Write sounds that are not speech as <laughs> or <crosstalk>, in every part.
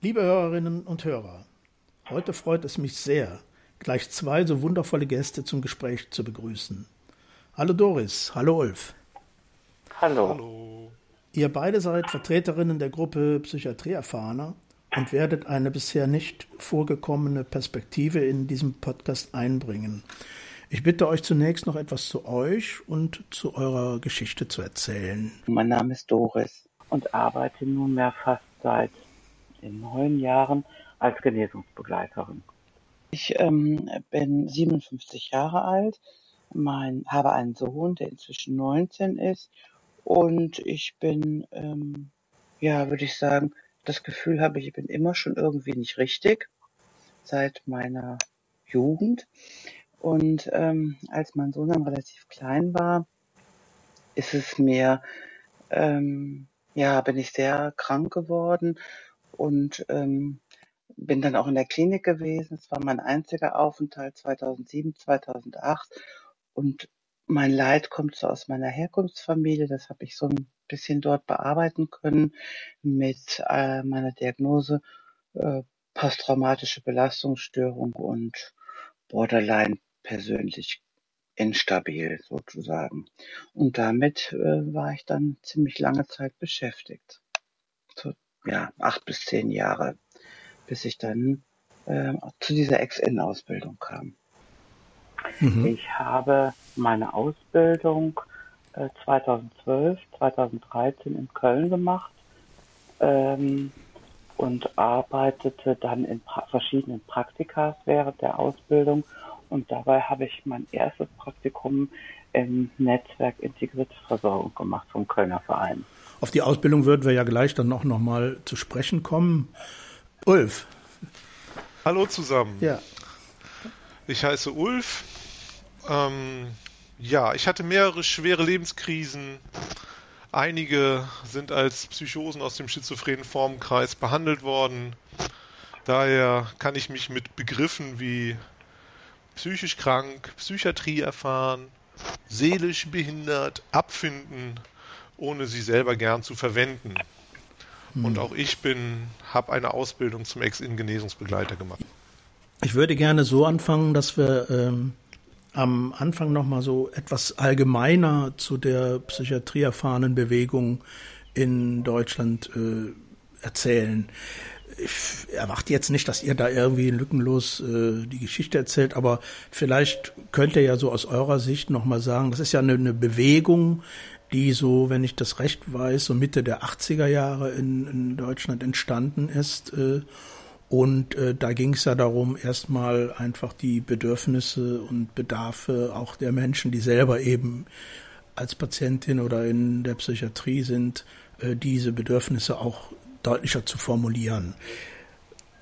Liebe Hörerinnen und Hörer, heute freut es mich sehr, gleich zwei so wundervolle Gäste zum Gespräch zu begrüßen. Hallo Doris, hallo Ulf. Hallo. hallo. Ihr beide seid Vertreterinnen der Gruppe Psychiatrieerfahrener und werdet eine bisher nicht vorgekommene Perspektive in diesem Podcast einbringen. Ich bitte euch zunächst noch etwas zu euch und zu eurer Geschichte zu erzählen. Mein Name ist Doris und arbeite nunmehr fast seit neun Jahren als Genesungsbegleiterin. Ich ähm, bin 57 Jahre alt, mein, habe einen Sohn, der inzwischen 19 ist und ich bin, ähm, ja, würde ich sagen, das Gefühl habe ich, ich bin immer schon irgendwie nicht richtig seit meiner Jugend. Und ähm, als mein Sohn dann relativ klein war, ist es mir, ähm, ja, bin ich sehr krank geworden und ähm, bin dann auch in der Klinik gewesen. Es war mein einziger Aufenthalt 2007, 2008 und mein Leid kommt so aus meiner Herkunftsfamilie. Das habe ich so ein bisschen dort bearbeiten können mit äh, meiner Diagnose äh, posttraumatische Belastungsstörung und Borderline persönlich instabil sozusagen. Und damit äh, war ich dann ziemlich lange Zeit beschäftigt. So, ja, acht bis zehn Jahre, bis ich dann äh, zu dieser Ex-In-Ausbildung kam. Mhm. Ich habe meine Ausbildung äh, 2012, 2013 in Köln gemacht ähm, und arbeitete dann in pra verschiedenen Praktikas während der Ausbildung und dabei habe ich mein erstes Praktikum im Netzwerk Integrierte Versorgung gemacht vom Kölner Verein. Auf die Ausbildung würden wir ja gleich dann auch noch mal zu sprechen kommen. Ulf. Hallo zusammen. Ja. Ich heiße Ulf. Ähm, ja, ich hatte mehrere schwere Lebenskrisen. Einige sind als Psychosen aus dem schizophrenen Formenkreis behandelt worden. Daher kann ich mich mit Begriffen wie psychisch krank, Psychiatrie erfahren, seelisch behindert, abfinden, ohne sie selber gern zu verwenden. Hm. Und auch ich bin, habe eine Ausbildung zum Ex-In-Genesungsbegleiter gemacht. Ich würde gerne so anfangen, dass wir ähm, am Anfang nochmal so etwas allgemeiner zu der psychiatrieerfahrenen Bewegung in Deutschland äh, erzählen ich erwarte jetzt nicht, dass ihr da irgendwie lückenlos äh, die Geschichte erzählt, aber vielleicht könnt ihr ja so aus eurer Sicht nochmal sagen, das ist ja eine, eine, Bewegung, die so, wenn ich das recht weiß, so Mitte der 80er Jahre in, in Deutschland entstanden ist. Äh, und äh, da ging es ja darum, erstmal einfach die Bedürfnisse und Bedarfe auch der Menschen, die selber eben als Patientin oder in der Psychiatrie sind, äh, diese Bedürfnisse auch deutlicher zu formulieren.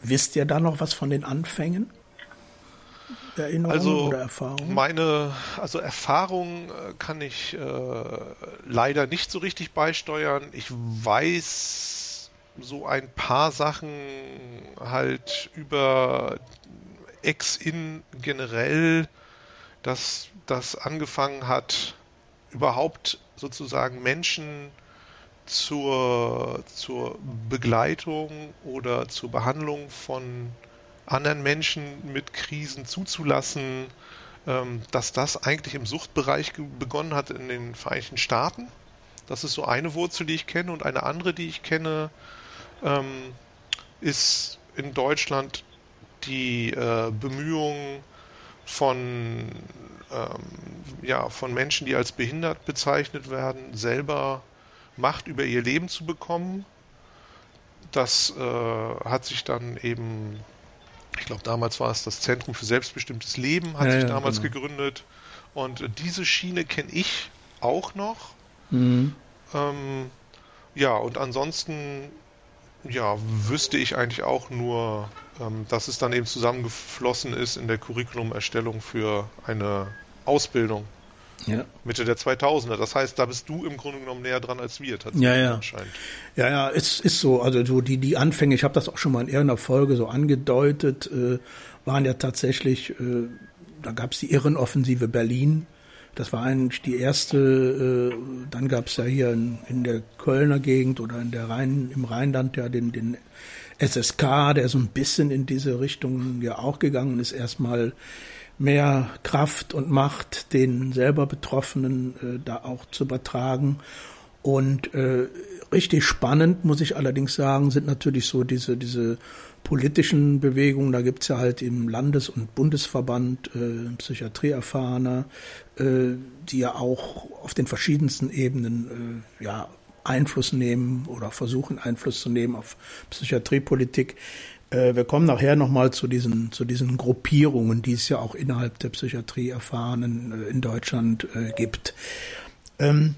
Wisst ihr da noch was von den Anfängen? Erinnerungen also oder Erfahrungen? Meine, also Erfahrung äh, kann ich äh, leider nicht so richtig beisteuern. Ich weiß so ein paar Sachen halt über Ex-In generell, dass das angefangen hat, überhaupt sozusagen Menschen zur, zur Begleitung oder zur Behandlung von anderen Menschen mit Krisen zuzulassen, ähm, dass das eigentlich im Suchtbereich begonnen hat in den Vereinigten Staaten. Das ist so eine Wurzel, die ich kenne. Und eine andere, die ich kenne, ähm, ist in Deutschland die äh, Bemühungen von, ähm, ja, von Menschen, die als behindert bezeichnet werden, selber Macht über ihr Leben zu bekommen. Das äh, hat sich dann eben, ich glaube damals war es das Zentrum für selbstbestimmtes Leben, hat ja, sich ja, damals genau. gegründet. Und diese Schiene kenne ich auch noch. Mhm. Ähm, ja, und ansonsten, ja, wüsste ich eigentlich auch nur, ähm, dass es dann eben zusammengeflossen ist in der Curriculumerstellung für eine Ausbildung ja. Mitte der 2000er. Das heißt, da bist du im Grunde genommen näher dran als wir tatsächlich ja, ja. anscheinend. Ja, ja, es ist so. Also so die, die Anfänge, ich habe das auch schon mal in irgendeiner Folge so angedeutet, äh, waren ja tatsächlich, äh, da gab es die Irrenoffensive Berlin Das war eigentlich die erste, äh, dann gab es ja hier in, in, der Kölner Gegend oder in der Rhein, im Rheinland ja den, den SSK, der so ein bisschen in diese Richtung ja auch gegangen ist, erstmal mehr Kraft und Macht den selber Betroffenen äh, da auch zu übertragen. Und äh, richtig spannend, muss ich allerdings sagen, sind natürlich so diese, diese politischen Bewegungen. Da gibt's ja halt im Landes- und Bundesverband äh, Psychiatrieerfahrener, äh, die ja auch auf den verschiedensten Ebenen äh, ja, Einfluss nehmen oder versuchen Einfluss zu nehmen auf Psychiatriepolitik. Äh, wir kommen nachher nochmal zu diesen, zu diesen Gruppierungen, die es ja auch innerhalb der Psychiatrieerfahrenen äh, in Deutschland äh, gibt. Ähm,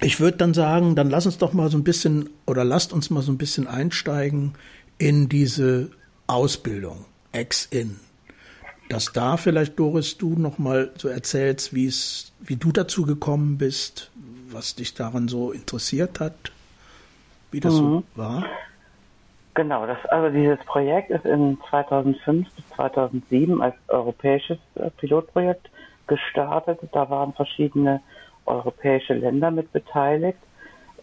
ich würde dann sagen, dann lass uns doch mal so ein bisschen oder lasst uns mal so ein bisschen einsteigen in diese Ausbildung, Ex-In. Dass da vielleicht, Doris, du noch mal so erzählst, wie es, wie du dazu gekommen bist, was dich daran so interessiert hat, wie das mhm. so war. Genau, das, also dieses Projekt ist in 2005 bis 2007 als europäisches äh, Pilotprojekt gestartet. Da waren verschiedene europäische Länder mit beteiligt.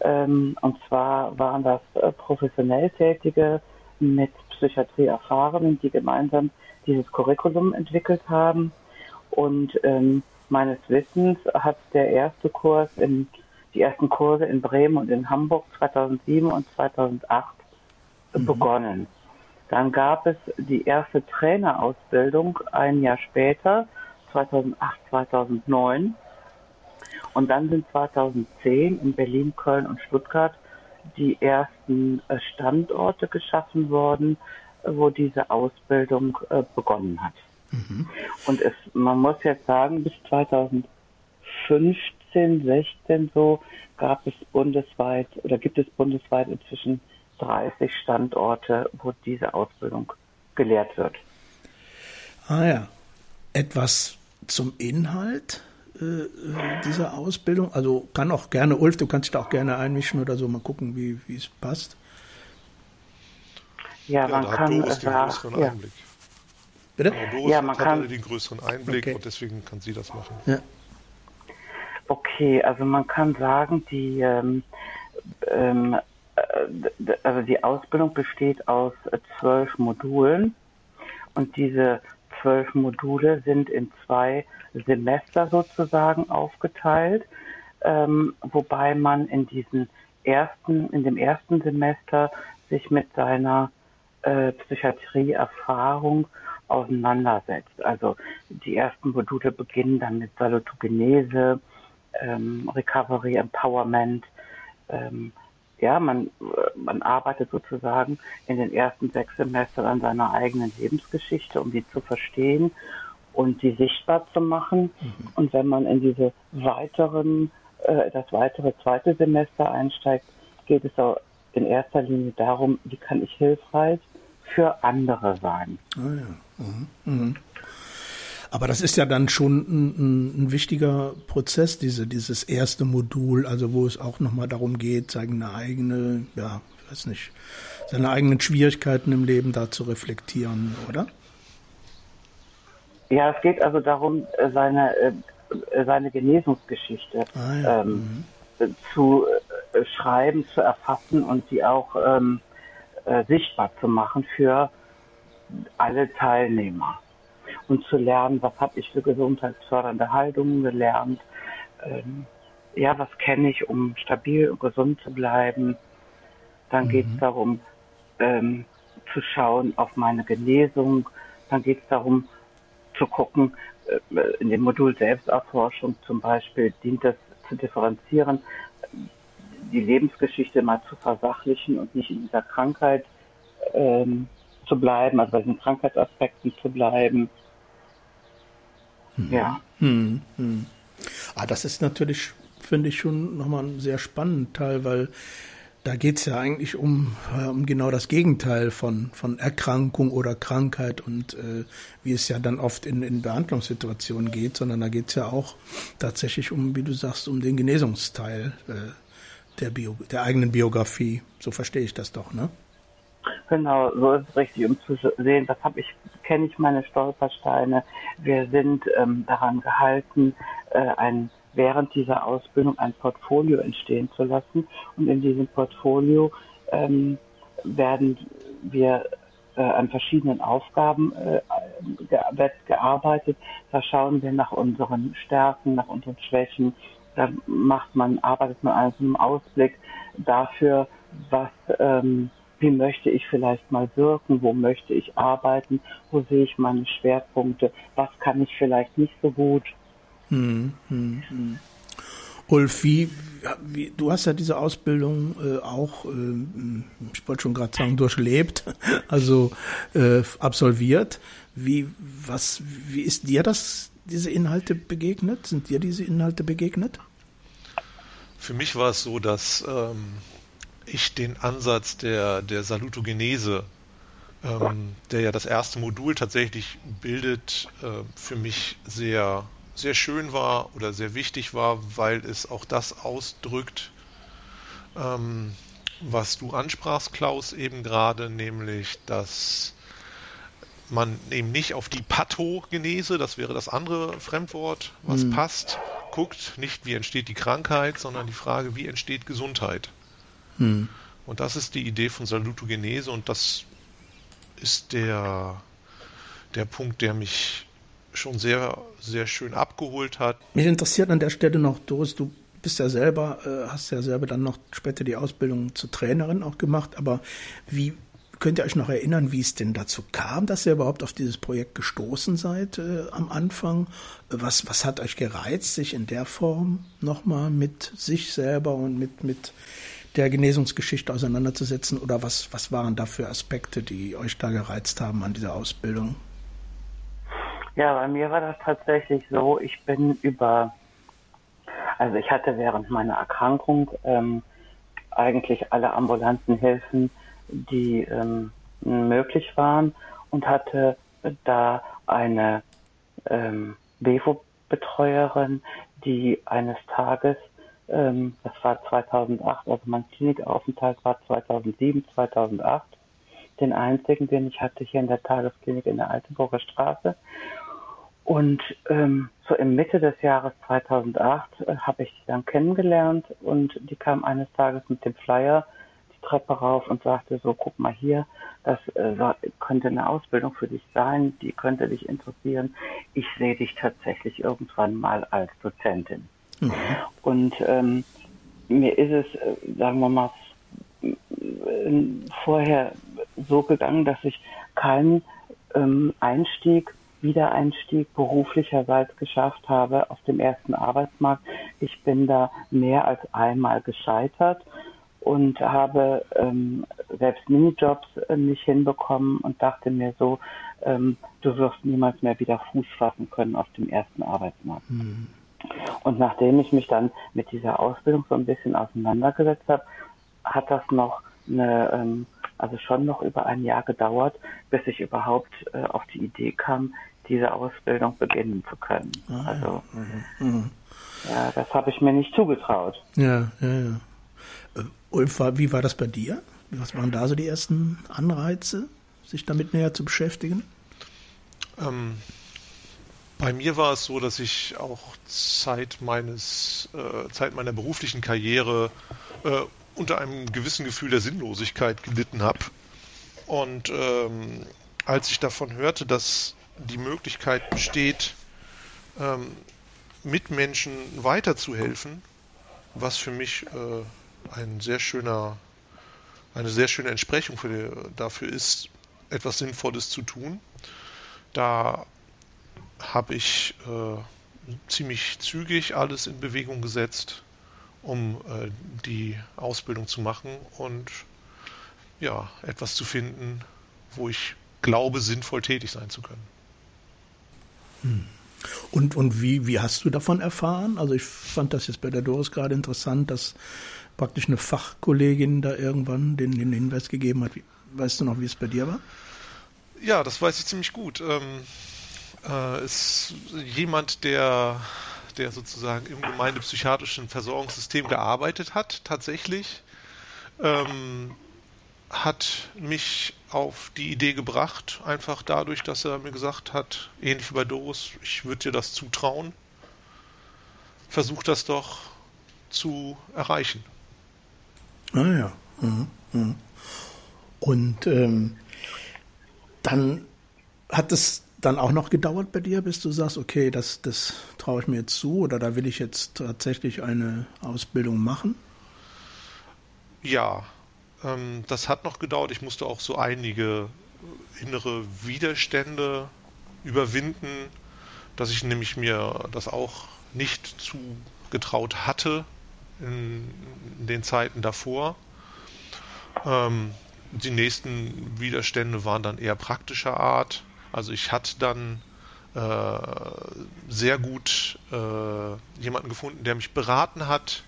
Ähm, und zwar waren das äh, professionell Tätige mit Psychiatrie Erfahrenen, die gemeinsam dieses Curriculum entwickelt haben. Und ähm, meines Wissens hat der erste Kurs in die ersten Kurse in Bremen und in Hamburg 2007 und 2008 mhm. begonnen. Dann gab es die erste Trainerausbildung ein Jahr später, 2008, 2009. Und dann sind 2010 in Berlin, Köln und Stuttgart die ersten äh, Standorte geschaffen worden, wo diese Ausbildung äh, begonnen hat. Mhm. Und es, man muss jetzt sagen, bis 2015, 16 so gab es bundesweit oder gibt es bundesweit inzwischen 30 Standorte, wo diese Ausbildung gelehrt wird. Ah ja. Etwas zum Inhalt? Äh, dieser Ausbildung? Also kann auch gerne, Ulf, du kannst dich da auch gerne einmischen oder so, mal gucken, wie, es passt. Ja, man ja, kann Doris den größeren ja. Einblick. Bitte? Doris ja, man hat kann den größeren Einblick okay. und deswegen kann sie das machen. Ja. Okay, also man kann sagen, die ähm, ähm, äh, also die Ausbildung besteht aus zwölf Modulen und diese zwölf Module sind in zwei Semester sozusagen aufgeteilt, ähm, wobei man in diesen ersten, in dem ersten Semester sich mit seiner äh, Psychiatrieerfahrung auseinandersetzt. Also die ersten Module beginnen dann mit Salutogenese, ähm, Recovery Empowerment. Ähm, ja, man, man arbeitet sozusagen in den ersten sechs Semestern an seiner eigenen Lebensgeschichte, um die zu verstehen und die sichtbar zu machen. Mhm. Und wenn man in diese weiteren, äh, das weitere zweite Semester einsteigt, geht es auch in erster Linie darum, wie kann ich hilfreich für andere sein. Ah ja. Mhm. Mhm. Aber das ist ja dann schon ein, ein, wichtiger Prozess, diese, dieses erste Modul, also wo es auch nochmal darum geht, seine eigene, ja, ich weiß nicht, seine eigenen Schwierigkeiten im Leben da zu reflektieren, oder? Ja, es geht also darum, äh, seine, äh, seine Genesungsgeschichte ah, ja. ähm, mhm. zu äh, schreiben, zu erfassen und sie auch ähm, äh, sichtbar zu machen für alle Teilnehmer. Und zu lernen, was habe ich für gesundheitsfördernde Haltungen gelernt, ähm, ja, was kenne ich, um stabil und gesund zu bleiben. Dann mhm. geht es darum, ähm, zu schauen auf meine Genesung. Dann geht es darum, zu gucken, äh, in dem Modul Selbsterforschung zum Beispiel dient es zu differenzieren, die Lebensgeschichte mal zu versachlichen und nicht in dieser Krankheit ähm, zu bleiben, also bei den Krankheitsaspekten zu bleiben. Ja. Hm, hm. Ah, das ist natürlich, finde ich, schon nochmal ein sehr spannender Teil, weil da geht es ja eigentlich um, äh, um genau das Gegenteil von, von Erkrankung oder Krankheit und äh, wie es ja dann oft in, in Behandlungssituationen geht, sondern da geht es ja auch tatsächlich um, wie du sagst, um den Genesungsteil äh, der, Bio, der eigenen Biografie. So verstehe ich das doch, ne? Genau, so ist es richtig, um zu sehen, was habe ich, kenne ich meine Stolpersteine. Wir sind ähm, daran gehalten, äh, ein während dieser Ausbildung ein Portfolio entstehen zu lassen. Und in diesem Portfolio ähm, werden wir äh, an verschiedenen Aufgaben äh, ge gearbeitet. Da schauen wir nach unseren Stärken, nach unseren Schwächen. Da macht man, arbeitet man an einem Ausblick dafür, was, ähm, wie möchte ich vielleicht mal wirken, wo möchte ich arbeiten, wo sehe ich meine Schwerpunkte, was kann ich vielleicht nicht so gut. Hm, hm, hm. Ulf, wie, wie, du hast ja diese Ausbildung äh, auch, äh, ich wollte schon gerade sagen, durchlebt, <laughs> also äh, absolviert. Wie, was, wie ist dir das, diese Inhalte begegnet? Sind dir diese Inhalte begegnet? Für mich war es so, dass ähm, ich den Ansatz der, der Salutogenese, ähm, der ja das erste Modul tatsächlich bildet, äh, für mich sehr sehr schön war oder sehr wichtig war, weil es auch das ausdrückt, ähm, was du ansprachst, Klaus, eben gerade, nämlich, dass man eben nicht auf die Pathogenese, das wäre das andere Fremdwort, was mhm. passt, guckt, nicht wie entsteht die Krankheit, sondern die Frage, wie entsteht Gesundheit. Mhm. Und das ist die Idee von Salutogenese und das ist der, der Punkt, der mich schon sehr, sehr schön abgeholt hat. Mich interessiert an der Stelle noch, Doris, du bist ja selber, äh, hast ja selber dann noch später die Ausbildung zur Trainerin auch gemacht, aber wie könnt ihr euch noch erinnern, wie es denn dazu kam, dass ihr überhaupt auf dieses Projekt gestoßen seid äh, am Anfang? Was, was hat euch gereizt, sich in der Form nochmal mit sich selber und mit, mit der Genesungsgeschichte auseinanderzusetzen? Oder was, was waren da für Aspekte, die euch da gereizt haben an dieser Ausbildung? Ja, bei mir war das tatsächlich so, ich bin über, also ich hatte während meiner Erkrankung ähm, eigentlich alle ambulanten Hilfen, die ähm, möglich waren und hatte da eine ähm, Bevo-Betreuerin, die eines Tages, ähm, das war 2008, also mein Klinikaufenthalt war 2007, 2008, den einzigen, den ich hatte hier in der Tagesklinik in der Altenburger Straße. Und ähm, so im Mitte des Jahres 2008 äh, habe ich die dann kennengelernt und die kam eines Tages mit dem Flyer die Treppe rauf und sagte so, guck mal hier, das äh, könnte eine Ausbildung für dich sein, die könnte dich interessieren. Ich sehe dich tatsächlich irgendwann mal als Dozentin. Mhm. Und ähm, mir ist es, äh, sagen wir mal, vorher so gegangen, dass ich keinen ähm, Einstieg Wiedereinstieg beruflicherseits geschafft habe auf dem ersten Arbeitsmarkt. Ich bin da mehr als einmal gescheitert und habe ähm, selbst Minijobs äh, nicht hinbekommen und dachte mir so, ähm, du wirst niemals mehr wieder Fuß fassen können auf dem ersten Arbeitsmarkt. Mhm. Und nachdem ich mich dann mit dieser Ausbildung so ein bisschen auseinandergesetzt habe, hat das noch eine, ähm, also schon noch über ein Jahr gedauert, bis ich überhaupt äh, auf die Idee kam, diese Ausbildung beginnen zu können. Ah, also ja, mhm. ja das habe ich mir nicht zugetraut. Ja, ja, ja. Äh, Ulf, wie war das bei dir? Was waren da so die ersten Anreize, sich damit näher zu beschäftigen? Ähm, bei mir war es so, dass ich auch Zeit meines, äh, Zeit meiner beruflichen Karriere äh, unter einem gewissen Gefühl der Sinnlosigkeit gelitten habe. Und ähm, als ich davon hörte, dass die Möglichkeit besteht, ähm, Mitmenschen weiterzuhelfen, was für mich äh, ein sehr schöner, eine sehr schöne Entsprechung die, dafür ist, etwas Sinnvolles zu tun. Da habe ich äh, ziemlich zügig alles in Bewegung gesetzt, um äh, die Ausbildung zu machen und ja, etwas zu finden, wo ich glaube, sinnvoll tätig sein zu können. Und, und wie, wie hast du davon erfahren? Also ich fand das jetzt bei der Doris gerade interessant, dass praktisch eine Fachkollegin da irgendwann den, den Hinweis gegeben hat. Wie, weißt du noch, wie es bei dir war? Ja, das weiß ich ziemlich gut. Ähm, äh, ist jemand, der, der sozusagen im gemeindepsychiatrischen Versorgungssystem gearbeitet hat, tatsächlich, ähm, hat mich auf die Idee gebracht, einfach dadurch, dass er mir gesagt hat, ähnlich wie bei Doris, ich würde dir das zutrauen. Versuch das doch zu erreichen. Ah ja. Mhm. Mhm. Und ähm, dann hat es dann auch noch gedauert bei dir, bis du sagst, okay, das, das traue ich mir jetzt zu oder da will ich jetzt tatsächlich eine Ausbildung machen? Ja, ähm, das hat noch gedauert. Ich musste auch so einige innere Widerstände überwinden, dass ich nämlich mir das auch nicht zugetraut hatte in, in den Zeiten davor. Ähm, die nächsten Widerstände waren dann eher praktischer Art. Also ich hatte dann äh, sehr gut äh, jemanden gefunden, der mich beraten hat.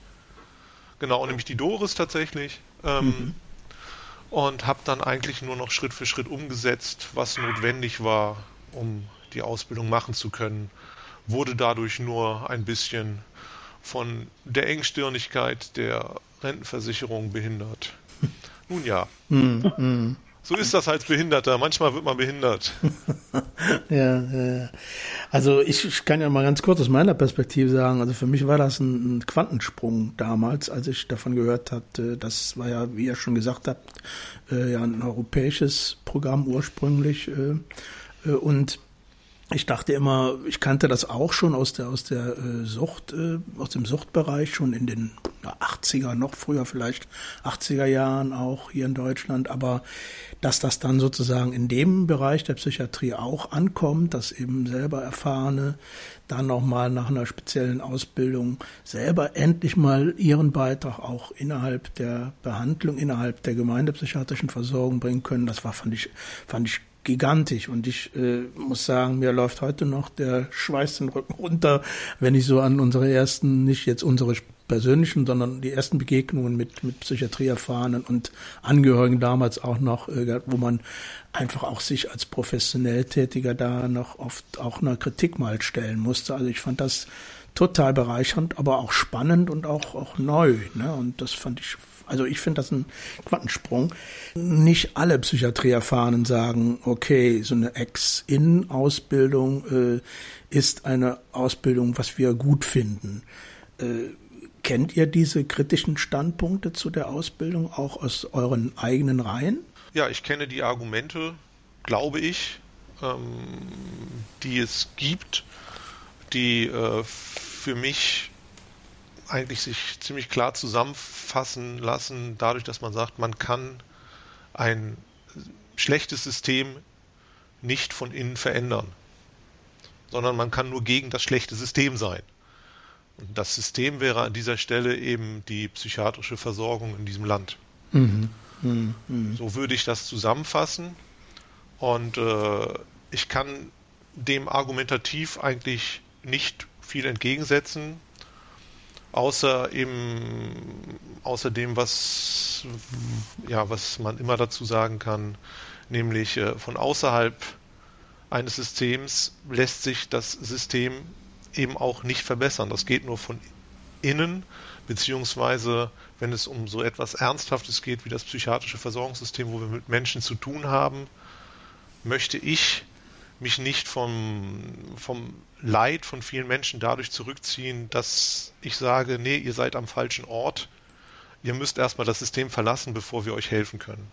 Genau, nämlich die Doris tatsächlich. Ähm, mhm. Und habe dann eigentlich nur noch Schritt für Schritt umgesetzt, was notwendig war, um die Ausbildung machen zu können. Wurde dadurch nur ein bisschen von der Engstirnigkeit der Rentenversicherung behindert. <laughs> Nun ja. Mm, mm. So ist das als Behinderter. Manchmal wird man behindert. <laughs> ja, ja, also ich, ich, kann ja mal ganz kurz aus meiner Perspektive sagen, also für mich war das ein, ein Quantensprung damals, als ich davon gehört hatte, das war ja, wie ihr schon gesagt habt, äh, ja ein europäisches Programm ursprünglich äh, äh und ich dachte immer, ich kannte das auch schon aus der aus der äh, Sucht, äh, aus dem Suchtbereich schon in den ja, 80er, noch früher vielleicht 80er Jahren auch hier in Deutschland, aber dass das dann sozusagen in dem Bereich der Psychiatrie auch ankommt, dass eben selber Erfahrene dann nochmal nach einer speziellen Ausbildung selber endlich mal ihren Beitrag auch innerhalb der Behandlung, innerhalb der gemeindepsychiatrischen Versorgung bringen können, das war, fand ich, fand ich gigantisch. Und ich äh, muss sagen, mir läuft heute noch der Schweiß den Rücken runter, wenn ich so an unsere ersten, nicht jetzt unsere persönlichen, sondern die ersten Begegnungen mit, mit Psychiatrieerfahrenen und Angehörigen damals auch noch, äh, wo man einfach auch sich als professionell Tätiger da noch oft auch einer Kritik mal stellen musste. Also ich fand das total bereichernd, aber auch spannend und auch, auch neu. Ne? Und das fand ich also ich finde das ein Quantensprung. Nicht alle Psychiatrieerfahrenen sagen, okay, so eine Ex-In-Ausbildung äh, ist eine Ausbildung, was wir gut finden. Äh, kennt ihr diese kritischen Standpunkte zu der Ausbildung auch aus euren eigenen Reihen? Ja, ich kenne die Argumente, glaube ich, ähm, die es gibt, die äh, für mich eigentlich sich ziemlich klar zusammenfassen lassen, dadurch, dass man sagt, man kann ein schlechtes System nicht von innen verändern, sondern man kann nur gegen das schlechte System sein. Und das System wäre an dieser Stelle eben die psychiatrische Versorgung in diesem Land. Mhm. Mhm. mhm. So würde ich das zusammenfassen. Und äh, ich kann dem argumentativ eigentlich nicht viel entgegensetzen außer eben außer dem, was ja, was man immer dazu sagen kann, nämlich äh, von außerhalb eines Systems lässt sich das System eben auch nicht verbessern. Das geht nur von innen, beziehungsweise wenn es um so etwas Ernsthaftes geht wie das psychiatrische Versorgungssystem, wo wir mit Menschen zu tun haben, möchte ich mich nicht vom, vom Leid von vielen Menschen dadurch zurückziehen, dass ich sage, nee, ihr seid am falschen Ort. Ihr müsst erstmal das System verlassen, bevor wir euch helfen können.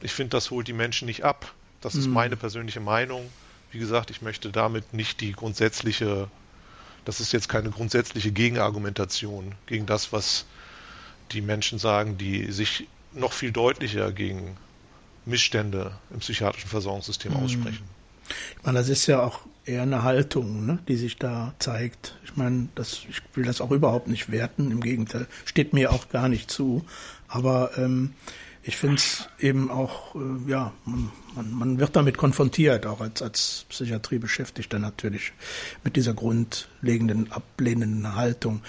Ich finde, das holt die Menschen nicht ab. Das ist mhm. meine persönliche Meinung. Wie gesagt, ich möchte damit nicht die grundsätzliche, das ist jetzt keine grundsätzliche Gegenargumentation gegen das, was die Menschen sagen, die sich noch viel deutlicher gegen Missstände im psychiatrischen Versorgungssystem mhm. Ich meine, das ist ja auch eher eine Haltung, ne, die sich da zeigt. Ich meine, das, ich will das auch überhaupt nicht werten, im Gegenteil, steht mir auch gar nicht zu. Aber ähm, ich finde es eben auch, äh, ja, man, man, man wird damit konfrontiert, auch als, als Psychiatriebeschäftigter natürlich, mit dieser grundlegenden, ablehnenden Haltung.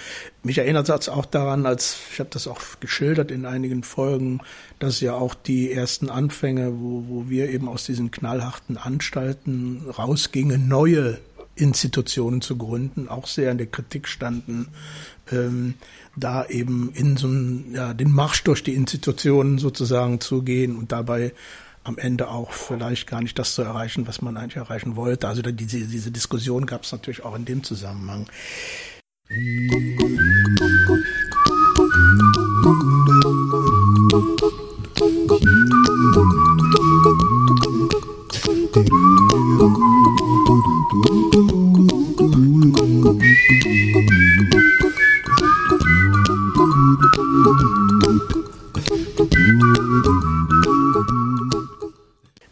Mich erinnert es auch daran, als, ich habe das auch geschildert in einigen Folgen, dass ja auch die ersten Anfänge, wo, wo wir eben aus diesen knallharten Anstalten rausgingen, neue Institutionen zu gründen, auch sehr in der Kritik standen, ähm, da eben in so einen, ja, den Marsch durch die Institutionen sozusagen zu gehen und dabei am Ende auch vielleicht gar nicht das zu erreichen, was man eigentlich erreichen wollte. Also diese, diese Diskussion gab es natürlich auch in dem Zusammenhang.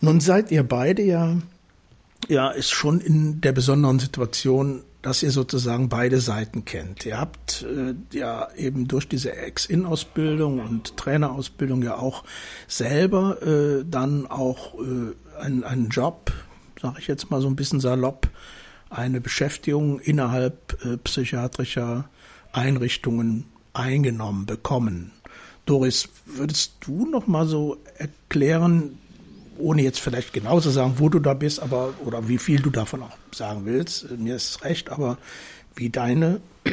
Nun seid ihr beide ja, ja, ist schon in der besonderen Situation, dass ihr sozusagen beide Seiten kennt. Ihr habt äh, ja eben durch diese Ex-In-Ausbildung und Trainerausbildung ja auch selber äh, dann auch äh, einen, Job, sage ich jetzt mal so ein bisschen salopp, eine Beschäftigung innerhalb äh, psychiatrischer Einrichtungen eingenommen bekommen. Doris, würdest du noch mal so erklären, ohne jetzt vielleicht genau zu sagen, wo du da bist, aber oder wie viel du davon auch sagen willst, mir ist recht, aber wie deine, <clears throat>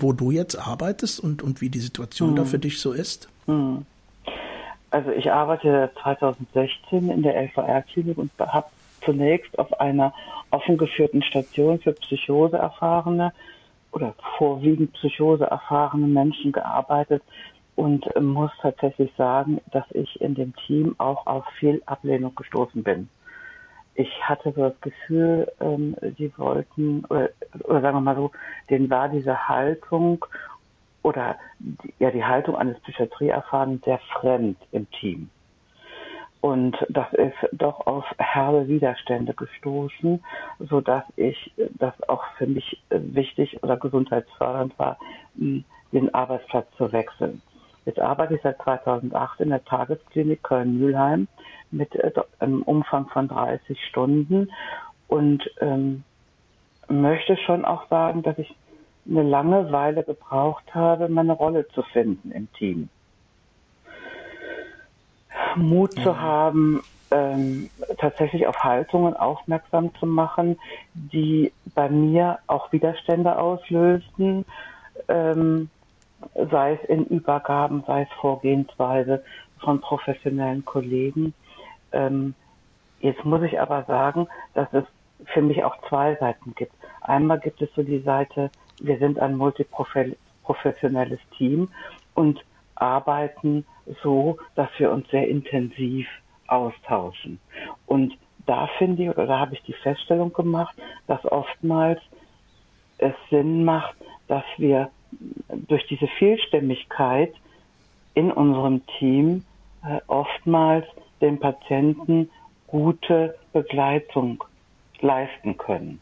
wo du jetzt arbeitest und, und wie die Situation hm. da für dich so ist? Hm. Also ich arbeite 2016 in der LVR-Klinik und habe zunächst auf einer offen geführten Station für Psychose erfahrene oder vorwiegend Psychose erfahrene Menschen gearbeitet, und muss tatsächlich sagen, dass ich in dem Team auch auf viel Ablehnung gestoßen bin. Ich hatte so das Gefühl, ähm, die wollten, oder, oder sagen wir mal so, denen war diese Haltung oder die, ja die Haltung eines Psychiatrieerfahrenen sehr fremd im Team. Und das ist doch auf herbe Widerstände gestoßen, so dass ich das auch für mich wichtig oder gesundheitsfördernd war, den Arbeitsplatz zu wechseln. Jetzt arbeite ich seit 2008 in der Tagesklinik Köln-Mülheim mit äh, einem Umfang von 30 Stunden und ähm, möchte schon auch sagen, dass ich eine lange Weile gebraucht habe, meine Rolle zu finden im Team. Mut mhm. zu haben, ähm, tatsächlich auf Haltungen aufmerksam zu machen, die bei mir auch Widerstände auslösten. Ähm, sei es in Übergaben, sei es Vorgehensweise von professionellen Kollegen. Ähm, jetzt muss ich aber sagen, dass es für mich auch zwei Seiten gibt. Einmal gibt es so die Seite, wir sind ein multiprofessionelles Team und arbeiten so, dass wir uns sehr intensiv austauschen. Und da finde ich, oder da habe ich die Feststellung gemacht, dass oftmals es Sinn macht, dass wir durch diese Vielstimmigkeit in unserem Team äh, oftmals den Patienten gute Begleitung leisten können.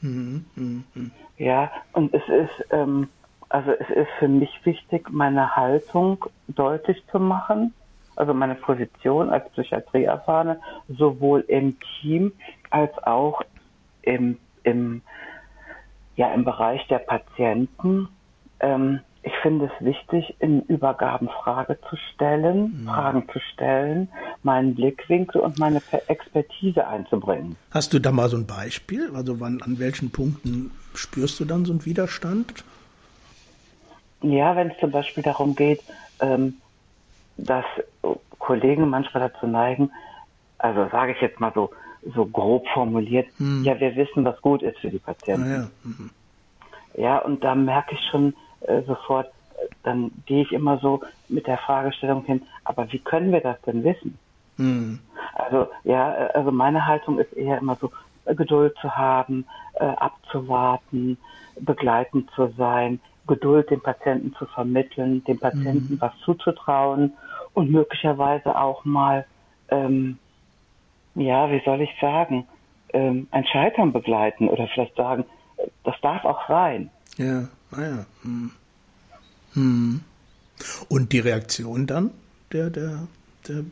Mhm, mh, mh. Ja, und es ist, ähm, also es ist für mich wichtig, meine Haltung deutlich zu machen, also meine Position als Psychiatrieerfahrene, sowohl im Team als auch im, im, ja, im Bereich der Patienten ähm, ich finde es wichtig, in Übergaben Frage zu stellen, mhm. Fragen zu stellen, meinen Blickwinkel und meine Expertise einzubringen. Hast du da mal so ein Beispiel? Also wann, an welchen Punkten spürst du dann so einen Widerstand? Ja, wenn es zum Beispiel darum geht, ähm, dass Kollegen manchmal dazu neigen, also sage ich jetzt mal so, so grob formuliert, mhm. ja, wir wissen, was gut ist für die Patienten. Ah, ja. Mhm. ja, und da merke ich schon, äh, sofort, dann gehe ich immer so mit der Fragestellung hin, aber wie können wir das denn wissen? Mhm. Also ja, also meine Haltung ist eher immer so, Geduld zu haben, äh, abzuwarten, begleitend zu sein, Geduld dem Patienten zu vermitteln, dem Patienten mhm. was zuzutrauen und möglicherweise auch mal, ähm, ja, wie soll ich sagen, ähm, ein Scheitern begleiten oder vielleicht sagen, das darf auch sein. Ja, ah ja. Hm. Hm. Und die Reaktion dann der, der, der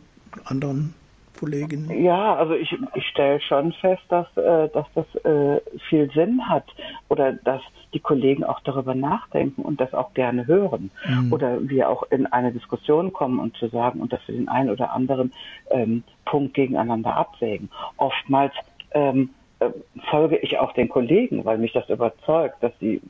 anderen Kolleginnen? Ja, also ich, ich stelle schon fest, dass, äh, dass das äh, viel Sinn hat oder dass die Kollegen auch darüber nachdenken und das auch gerne hören. Mhm. Oder wir auch in eine Diskussion kommen und zu sagen und dass wir den einen oder anderen ähm, Punkt gegeneinander abwägen. Oftmals ähm, äh, folge ich auch den Kollegen, weil mich das überzeugt, dass sie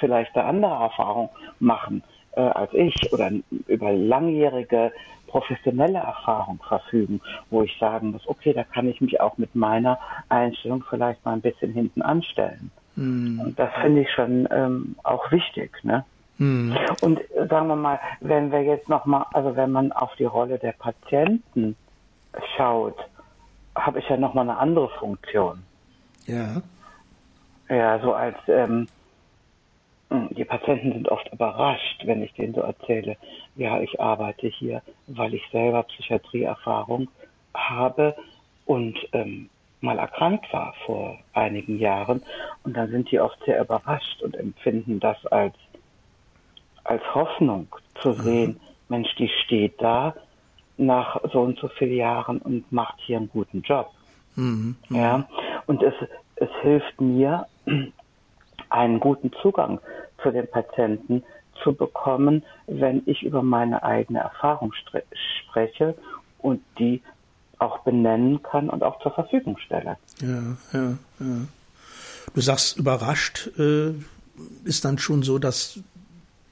vielleicht eine andere Erfahrung machen äh, als ich oder über langjährige professionelle Erfahrung verfügen, wo ich sagen muss, okay, da kann ich mich auch mit meiner Einstellung vielleicht mal ein bisschen hinten anstellen. Mhm. Und das finde ich schon ähm, auch wichtig. Ne? Mhm. Und sagen wir mal, wenn wir jetzt nochmal, also wenn man auf die Rolle der Patienten schaut, habe ich ja nochmal eine andere Funktion. Ja. Ja, so als ähm, hm, die Patienten sind oft überrascht, wenn ich denen so erzähle, ja, ich arbeite hier, weil ich selber Psychiatrieerfahrung habe und ähm, mal erkrankt war vor einigen Jahren. Und dann sind die oft sehr überrascht und empfinden das als, als Hoffnung zu mhm. sehen, Mensch, die steht da nach so und so vielen Jahren und macht hier einen guten Job. Mhm. Ja, und es, es hilft mir, einen guten Zugang zu den Patienten zu bekommen, wenn ich über meine eigene Erfahrung spreche und die auch benennen kann und auch zur Verfügung stelle. Ja, ja, ja. Du sagst überrascht, äh, ist dann schon so, dass,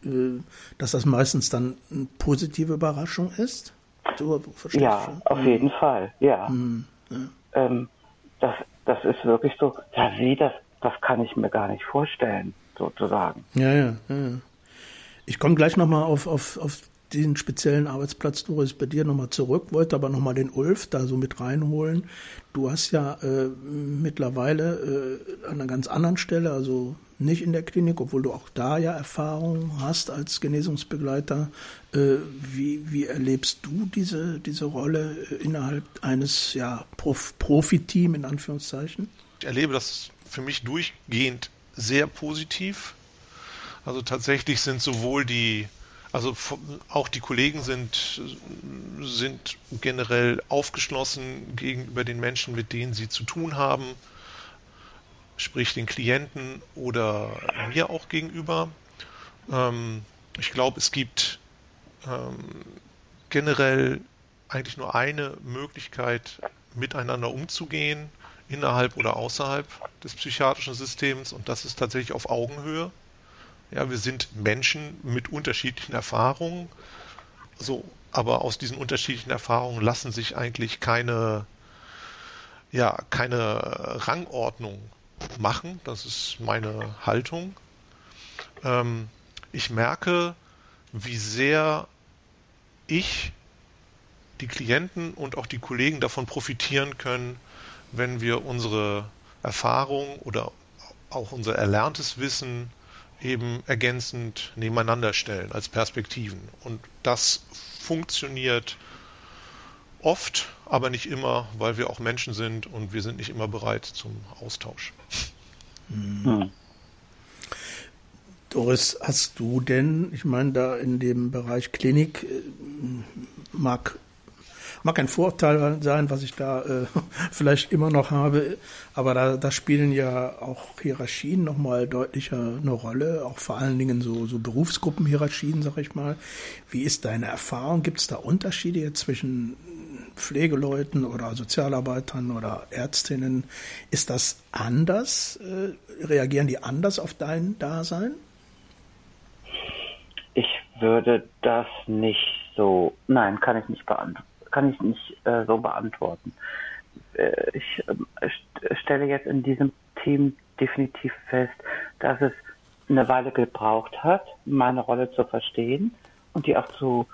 äh, dass das meistens dann eine positive Überraschung ist? So, ja, auf mhm. jeden Fall, ja. Mhm, ja. Ähm, das, das ist wirklich so, ja, wie das, das kann ich mir gar nicht vorstellen, sozusagen. Ja, ja, ja. Ich komme gleich nochmal auf, auf, auf den speziellen Arbeitsplatz, Doris, bei dir nochmal zurück, wollte aber nochmal den Ulf da so mit reinholen. Du hast ja äh, mittlerweile äh, an einer ganz anderen Stelle, also nicht in der Klinik, obwohl du auch da ja Erfahrung hast als Genesungsbegleiter. Äh, wie, wie erlebst du diese, diese Rolle äh, innerhalb eines ja, Prof Profiteam in Anführungszeichen? Ich erlebe das für mich durchgehend sehr positiv. Also tatsächlich sind sowohl die, also auch die Kollegen sind, sind generell aufgeschlossen gegenüber den Menschen, mit denen sie zu tun haben sprich den Klienten oder mir auch gegenüber. Ähm, ich glaube, es gibt ähm, generell eigentlich nur eine Möglichkeit, miteinander umzugehen, innerhalb oder außerhalb des psychiatrischen Systems, und das ist tatsächlich auf Augenhöhe. Ja, wir sind Menschen mit unterschiedlichen Erfahrungen, so, aber aus diesen unterschiedlichen Erfahrungen lassen sich eigentlich keine, ja, keine Rangordnung machen. Das ist meine Haltung. Ähm, ich merke, wie sehr ich, die Klienten und auch die Kollegen davon profitieren können, wenn wir unsere Erfahrung oder auch unser erlerntes Wissen eben ergänzend nebeneinander stellen als Perspektiven. Und das funktioniert oft, aber nicht immer, weil wir auch Menschen sind und wir sind nicht immer bereit zum Austausch. Hm. Doris, hast du denn, ich meine, da in dem Bereich Klinik äh, mag mag ein Vorteil sein, was ich da äh, <laughs> vielleicht immer noch habe, aber da, da spielen ja auch Hierarchien nochmal deutlicher eine Rolle, auch vor allen Dingen so, so Berufsgruppenhierarchien, sag ich mal. Wie ist deine Erfahrung? Gibt es da Unterschiede jetzt zwischen Pflegeleuten oder Sozialarbeitern oder Ärztinnen. Ist das anders? Äh, reagieren die anders auf dein Dasein? Ich würde das nicht so, nein, kann ich nicht beantworten, kann ich nicht äh, so beantworten. Äh, ich äh, stelle jetzt in diesem Team definitiv fest, dass es eine Weile gebraucht hat, meine Rolle zu verstehen und die auch zu,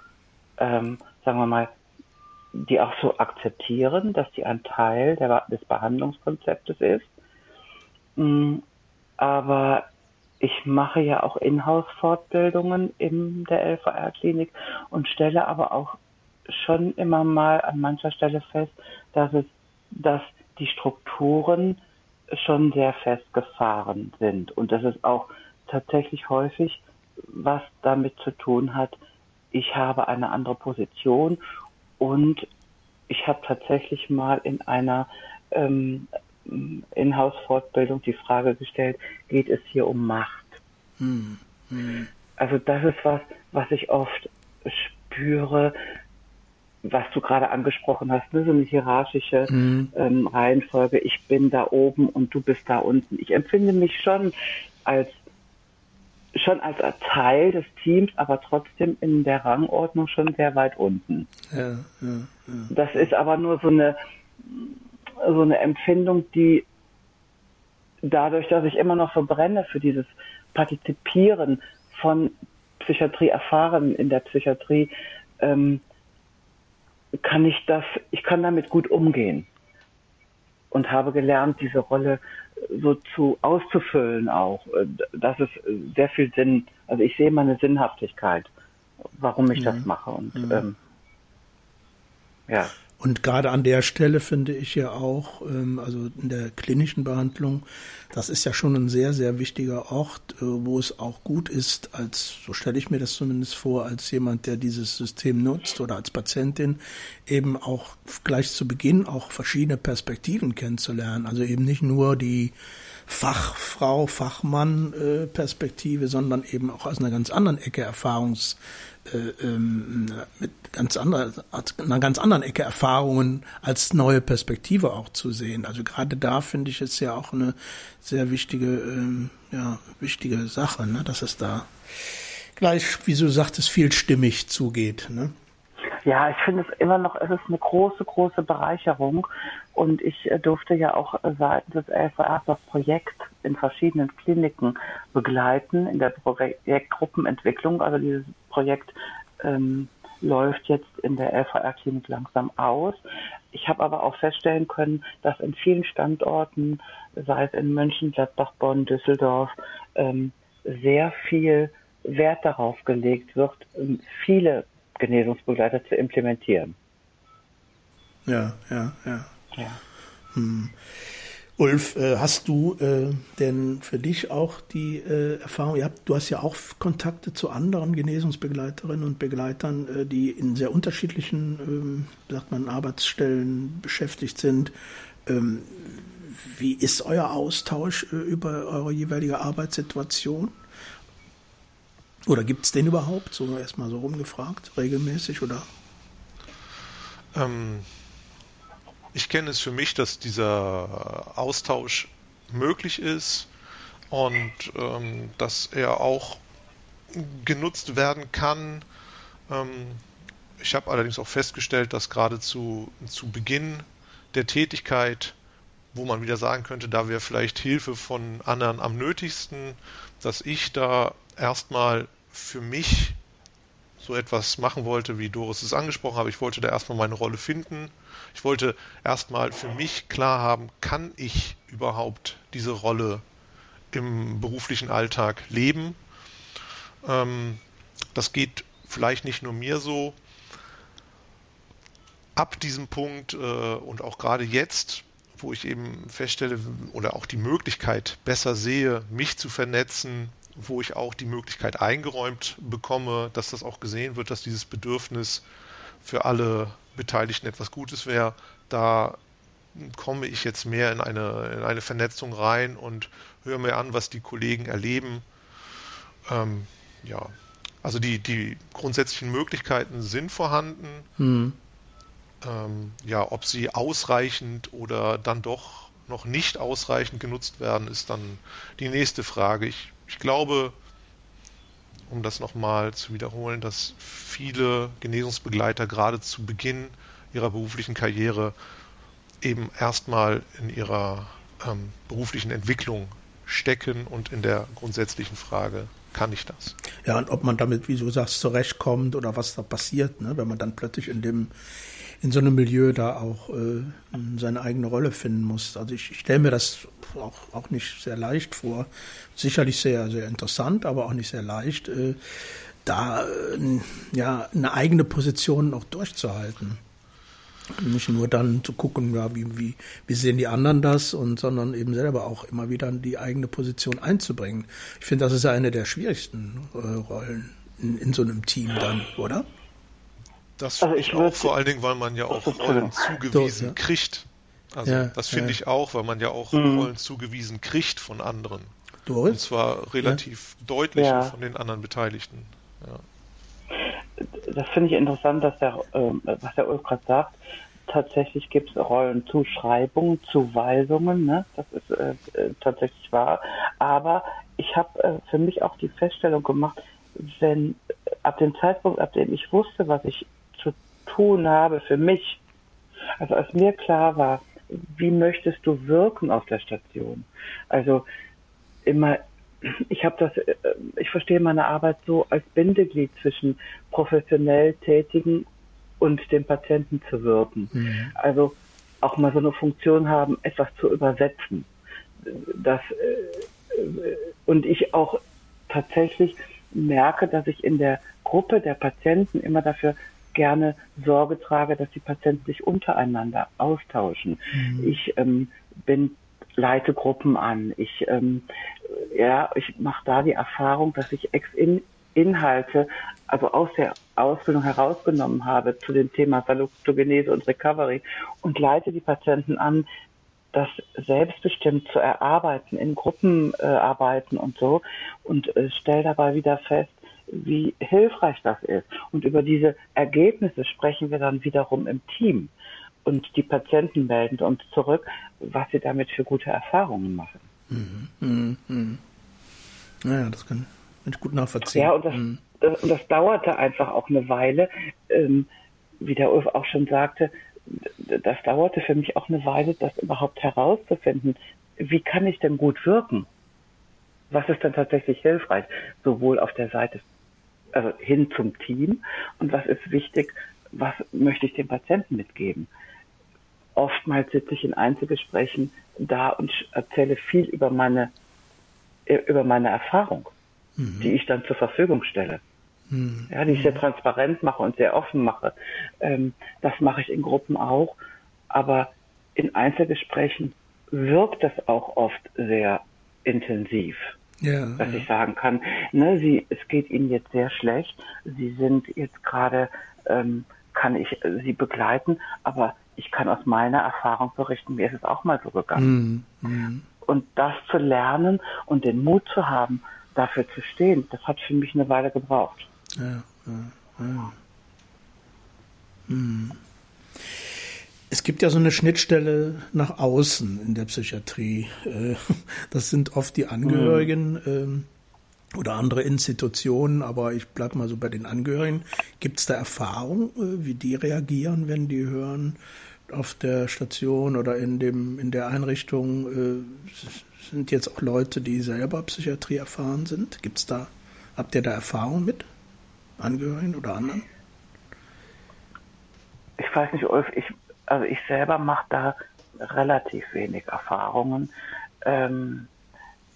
ähm, sagen wir mal, die auch so akzeptieren, dass die ein Teil der, des Behandlungskonzeptes ist. Mm, aber ich mache ja auch Inhouse-Fortbildungen in der LVR-Klinik und stelle aber auch schon immer mal an mancher Stelle fest, dass es, dass die Strukturen schon sehr festgefahren sind und dass es auch tatsächlich häufig was damit zu tun hat, ich habe eine andere Position und ich habe tatsächlich mal in einer ähm, Inhouse-Fortbildung die Frage gestellt, geht es hier um Macht? Hm. Hm. Also das ist was, was ich oft spüre, was du gerade angesprochen hast, ne, so eine hierarchische mhm. ähm, Reihenfolge. Ich bin da oben und du bist da unten. Ich empfinde mich schon als schon als Teil des Teams, aber trotzdem in der Rangordnung schon sehr weit unten. Ja, ja, ja. Das ist aber nur so eine so eine Empfindung, die dadurch, dass ich immer noch so brenne für dieses Partizipieren von Psychiatrie erfahren in der Psychiatrie, ähm, kann ich das, ich kann damit gut umgehen und habe gelernt, diese Rolle so zu auszufüllen auch. Das ist sehr viel Sinn. Also ich sehe meine Sinnhaftigkeit, warum ich mhm. das mache und mhm. ähm, ja. Und gerade an der Stelle finde ich ja auch, ähm, also in der klinischen Behandlung, das ist ja schon ein sehr, sehr wichtiger Ort, äh, wo es auch gut ist, als, so stelle ich mir das zumindest vor, als jemand, der dieses System nutzt oder als Patientin, eben auch gleich zu Beginn auch verschiedene Perspektiven kennenzulernen. Also eben nicht nur die Fachfrau, Fachmann-Perspektive, äh, sondern eben auch aus einer ganz anderen Ecke Erfahrungs, äh, ähm, mit ganz anderer, einer ganz anderen Ecke Erfahrungen als neue Perspektive auch zu sehen. Also gerade da finde ich es ja auch eine sehr wichtige, ähm, ja, wichtige Sache, ne, dass es da gleich, wie du sagtest, vielstimmig zugeht. Ne? Ja, ich finde es immer noch, es ist eine große, große Bereicherung. Und ich äh, durfte ja auch seitens des LVR das Projekt in verschiedenen Kliniken begleiten, in der Projektgruppenentwicklung. Also dieses Projekt ähm, läuft jetzt in der LVR-Klinik langsam aus. Ich habe aber auch feststellen können, dass in vielen Standorten, sei es in München, Gladbach, Bonn, Düsseldorf, ähm, sehr viel Wert darauf gelegt wird, ähm, viele Genesungsbegleiter zu implementieren. Ja, ja, ja. ja. Hm. Ulf, äh, hast du äh, denn für dich auch die äh, Erfahrung, du hast ja auch Kontakte zu anderen Genesungsbegleiterinnen und Begleitern, die in sehr unterschiedlichen, ähm, sagt man, Arbeitsstellen beschäftigt sind. Ähm, wie ist euer Austausch über eure jeweilige Arbeitssituation? Oder gibt es den überhaupt? So erstmal so rumgefragt, regelmäßig oder? Ähm, ich kenne es für mich, dass dieser Austausch möglich ist und ähm, dass er auch genutzt werden kann. Ähm, ich habe allerdings auch festgestellt, dass gerade zu, zu Beginn der Tätigkeit, wo man wieder sagen könnte, da wäre vielleicht Hilfe von anderen am nötigsten, dass ich da erstmal für mich so etwas machen wollte, wie Doris es angesprochen hat. Ich wollte da erstmal meine Rolle finden. Ich wollte erstmal für mich klar haben, kann ich überhaupt diese Rolle im beruflichen Alltag leben? Ähm, das geht vielleicht nicht nur mir so. Ab diesem Punkt äh, und auch gerade jetzt, wo ich eben feststelle oder auch die Möglichkeit besser sehe, mich zu vernetzen, wo ich auch die Möglichkeit eingeräumt bekomme, dass das auch gesehen wird, dass dieses Bedürfnis für alle Beteiligten etwas Gutes wäre, da komme ich jetzt mehr in eine, in eine Vernetzung rein und höre mir an, was die Kollegen erleben. Ähm, ja, also die, die grundsätzlichen Möglichkeiten sind vorhanden. Hm. Ähm, ja, ob sie ausreichend oder dann doch noch nicht ausreichend genutzt werden, ist dann die nächste Frage. Ich ich glaube, um das nochmal zu wiederholen, dass viele Genesungsbegleiter gerade zu Beginn ihrer beruflichen Karriere eben erstmal in ihrer ähm, beruflichen Entwicklung stecken und in der grundsätzlichen Frage, kann ich das? Ja, und ob man damit, wie du sagst, zurechtkommt oder was da passiert, ne, wenn man dann plötzlich in dem in so einem Milieu da auch äh, seine eigene Rolle finden muss. Also ich, ich stelle mir das auch, auch nicht sehr leicht vor. Sicherlich sehr, sehr interessant, aber auch nicht sehr leicht, äh, da äh, ja eine eigene Position auch durchzuhalten. Nicht nur dann zu gucken, ja, wie, wie, wie sehen die anderen das, und sondern eben selber auch immer wieder die eigene Position einzubringen. Ich finde, das ist ja eine der schwierigsten äh, Rollen in, in so einem Team dann, oder? Das also ich auch, vor allen Dingen, weil man ja auch Rollen zugewiesen ja. kriegt. Also ja, das finde ja. ich auch, weil man ja auch mhm. Rollen zugewiesen kriegt von anderen. Doris? Und zwar relativ deutlich von den anderen Beteiligten. das finde ich interessant, dass der, äh, was der Ulf gerade sagt. Tatsächlich gibt es Rollenzuschreibungen, Zuweisungen, ne? das ist äh, äh, tatsächlich wahr. Aber ich habe äh, für mich auch die Feststellung gemacht, wenn ab dem Zeitpunkt, ab dem ich wusste, was ich tun habe für mich, also als mir klar war, wie möchtest du wirken auf der Station? Also immer, ich habe das, äh, ich verstehe meine Arbeit so als Bindeglied zwischen professionell Tätigen und dem Patienten zu wirken. Mhm. Also auch mal so eine Funktion haben, etwas zu übersetzen. Das, äh, und ich auch tatsächlich merke, dass ich in der Gruppe der Patienten immer dafür gerne Sorge trage, dass die Patienten sich untereinander austauschen. Mhm. Ich ähm, bin leite Gruppen an. Ich ähm, ja, ich mache da die Erfahrung, dass ich ex in Inhalte, also aus der Ausbildung herausgenommen habe zu dem Thema Salutogenese und Recovery und leite die Patienten an, das selbstbestimmt zu erarbeiten, in Gruppen äh, arbeiten und so und äh, stelle dabei wieder fest, wie hilfreich das ist. Und über diese Ergebnisse sprechen wir dann wiederum im Team. Und die Patienten melden uns zurück, was sie damit für gute Erfahrungen machen. Mhm. Mhm. mhm. Naja, das kann ich gut nachvollziehen. Ja, und das, mhm. das, und das dauerte einfach auch eine Weile. Ähm, wie der Ulf auch schon sagte, das dauerte für mich auch eine Weile, das überhaupt herauszufinden. Wie kann ich denn gut wirken? Was ist denn tatsächlich hilfreich? Sowohl auf der Seite also hin zum Team und was ist wichtig, was möchte ich dem Patienten mitgeben. Oftmals sitze ich in Einzelgesprächen da und erzähle viel über meine, über meine Erfahrung, mhm. die ich dann zur Verfügung stelle. Mhm. Ja, die ich sehr transparent mache und sehr offen mache. Ähm, das mache ich in Gruppen auch, aber in Einzelgesprächen wirkt das auch oft sehr intensiv ja, dass ja. ich sagen kann, ne, sie, es geht ihnen jetzt sehr schlecht, sie sind jetzt gerade, ähm, kann ich äh, sie begleiten, aber ich kann aus meiner Erfahrung berichten, mir ist es auch mal so gegangen. Mm, mm. Und das zu lernen und den Mut zu haben, dafür zu stehen, das hat für mich eine Weile gebraucht. Ja, ja, ja. Mm. Es gibt ja so eine Schnittstelle nach außen in der Psychiatrie. Äh, das sind oft die Angehörigen mhm. oder andere Institutionen, aber ich bleibe mal so bei den Angehörigen. Gibt es da Erfahrung, äh, wie die reagieren, wenn die hören, auf der Station oder in dem in der Einrichtung äh, sind jetzt auch Leute, die selber Psychiatrie erfahren sind? Gibt's da, habt ihr da Erfahrung mit Angehörigen oder anderen? Ich weiß nicht, Ulf, ich also ich selber mache da relativ wenig Erfahrungen, ähm,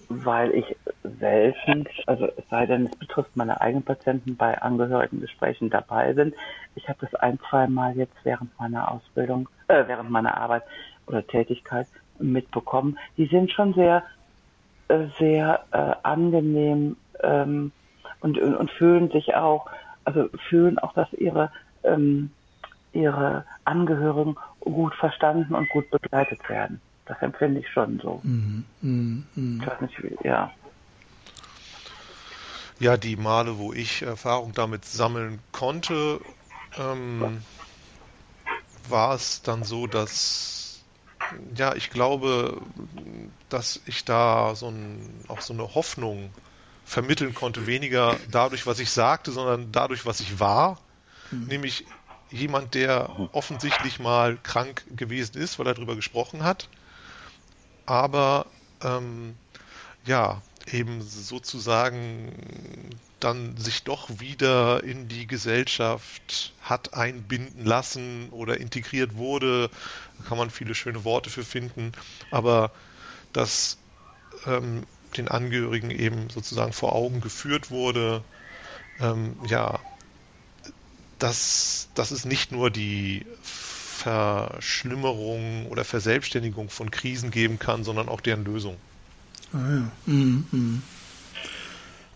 weil ich selten, also es sei denn, es betrifft meine eigenen Patienten bei Angehörigengesprächen dabei sind. Ich habe das ein, zwei Mal jetzt während meiner Ausbildung, äh, während meiner Arbeit oder Tätigkeit mitbekommen. Die sind schon sehr, äh, sehr äh, angenehm ähm, und, und, fühlen sich auch, also fühlen auch, dass ihre ähm, ihre Angehörigen gut verstanden und gut begleitet werden. Das empfinde ich schon so. Mhm. Mhm. mhm. Ich weiß nicht, wie, ja. Ja, die Male, wo ich Erfahrung damit sammeln konnte, ähm, war es dann so, dass ja, ich glaube, dass ich da so ein, auch so eine Hoffnung vermitteln konnte, weniger dadurch, was ich sagte, sondern dadurch, was ich war. Mhm. Nämlich jemand, der offensichtlich mal krank gewesen ist, weil er darüber gesprochen hat, aber ähm, ja, eben sozusagen dann sich doch wieder in die Gesellschaft hat einbinden lassen oder integriert wurde. Da kann man viele schöne Worte für finden, aber dass ähm, den Angehörigen eben sozusagen vor Augen geführt wurde, ähm, ja, dass, dass es nicht nur die Verschlimmerung oder Verselbstständigung von Krisen geben kann, sondern auch deren Lösung. Ah, ja. Mhm, mhm.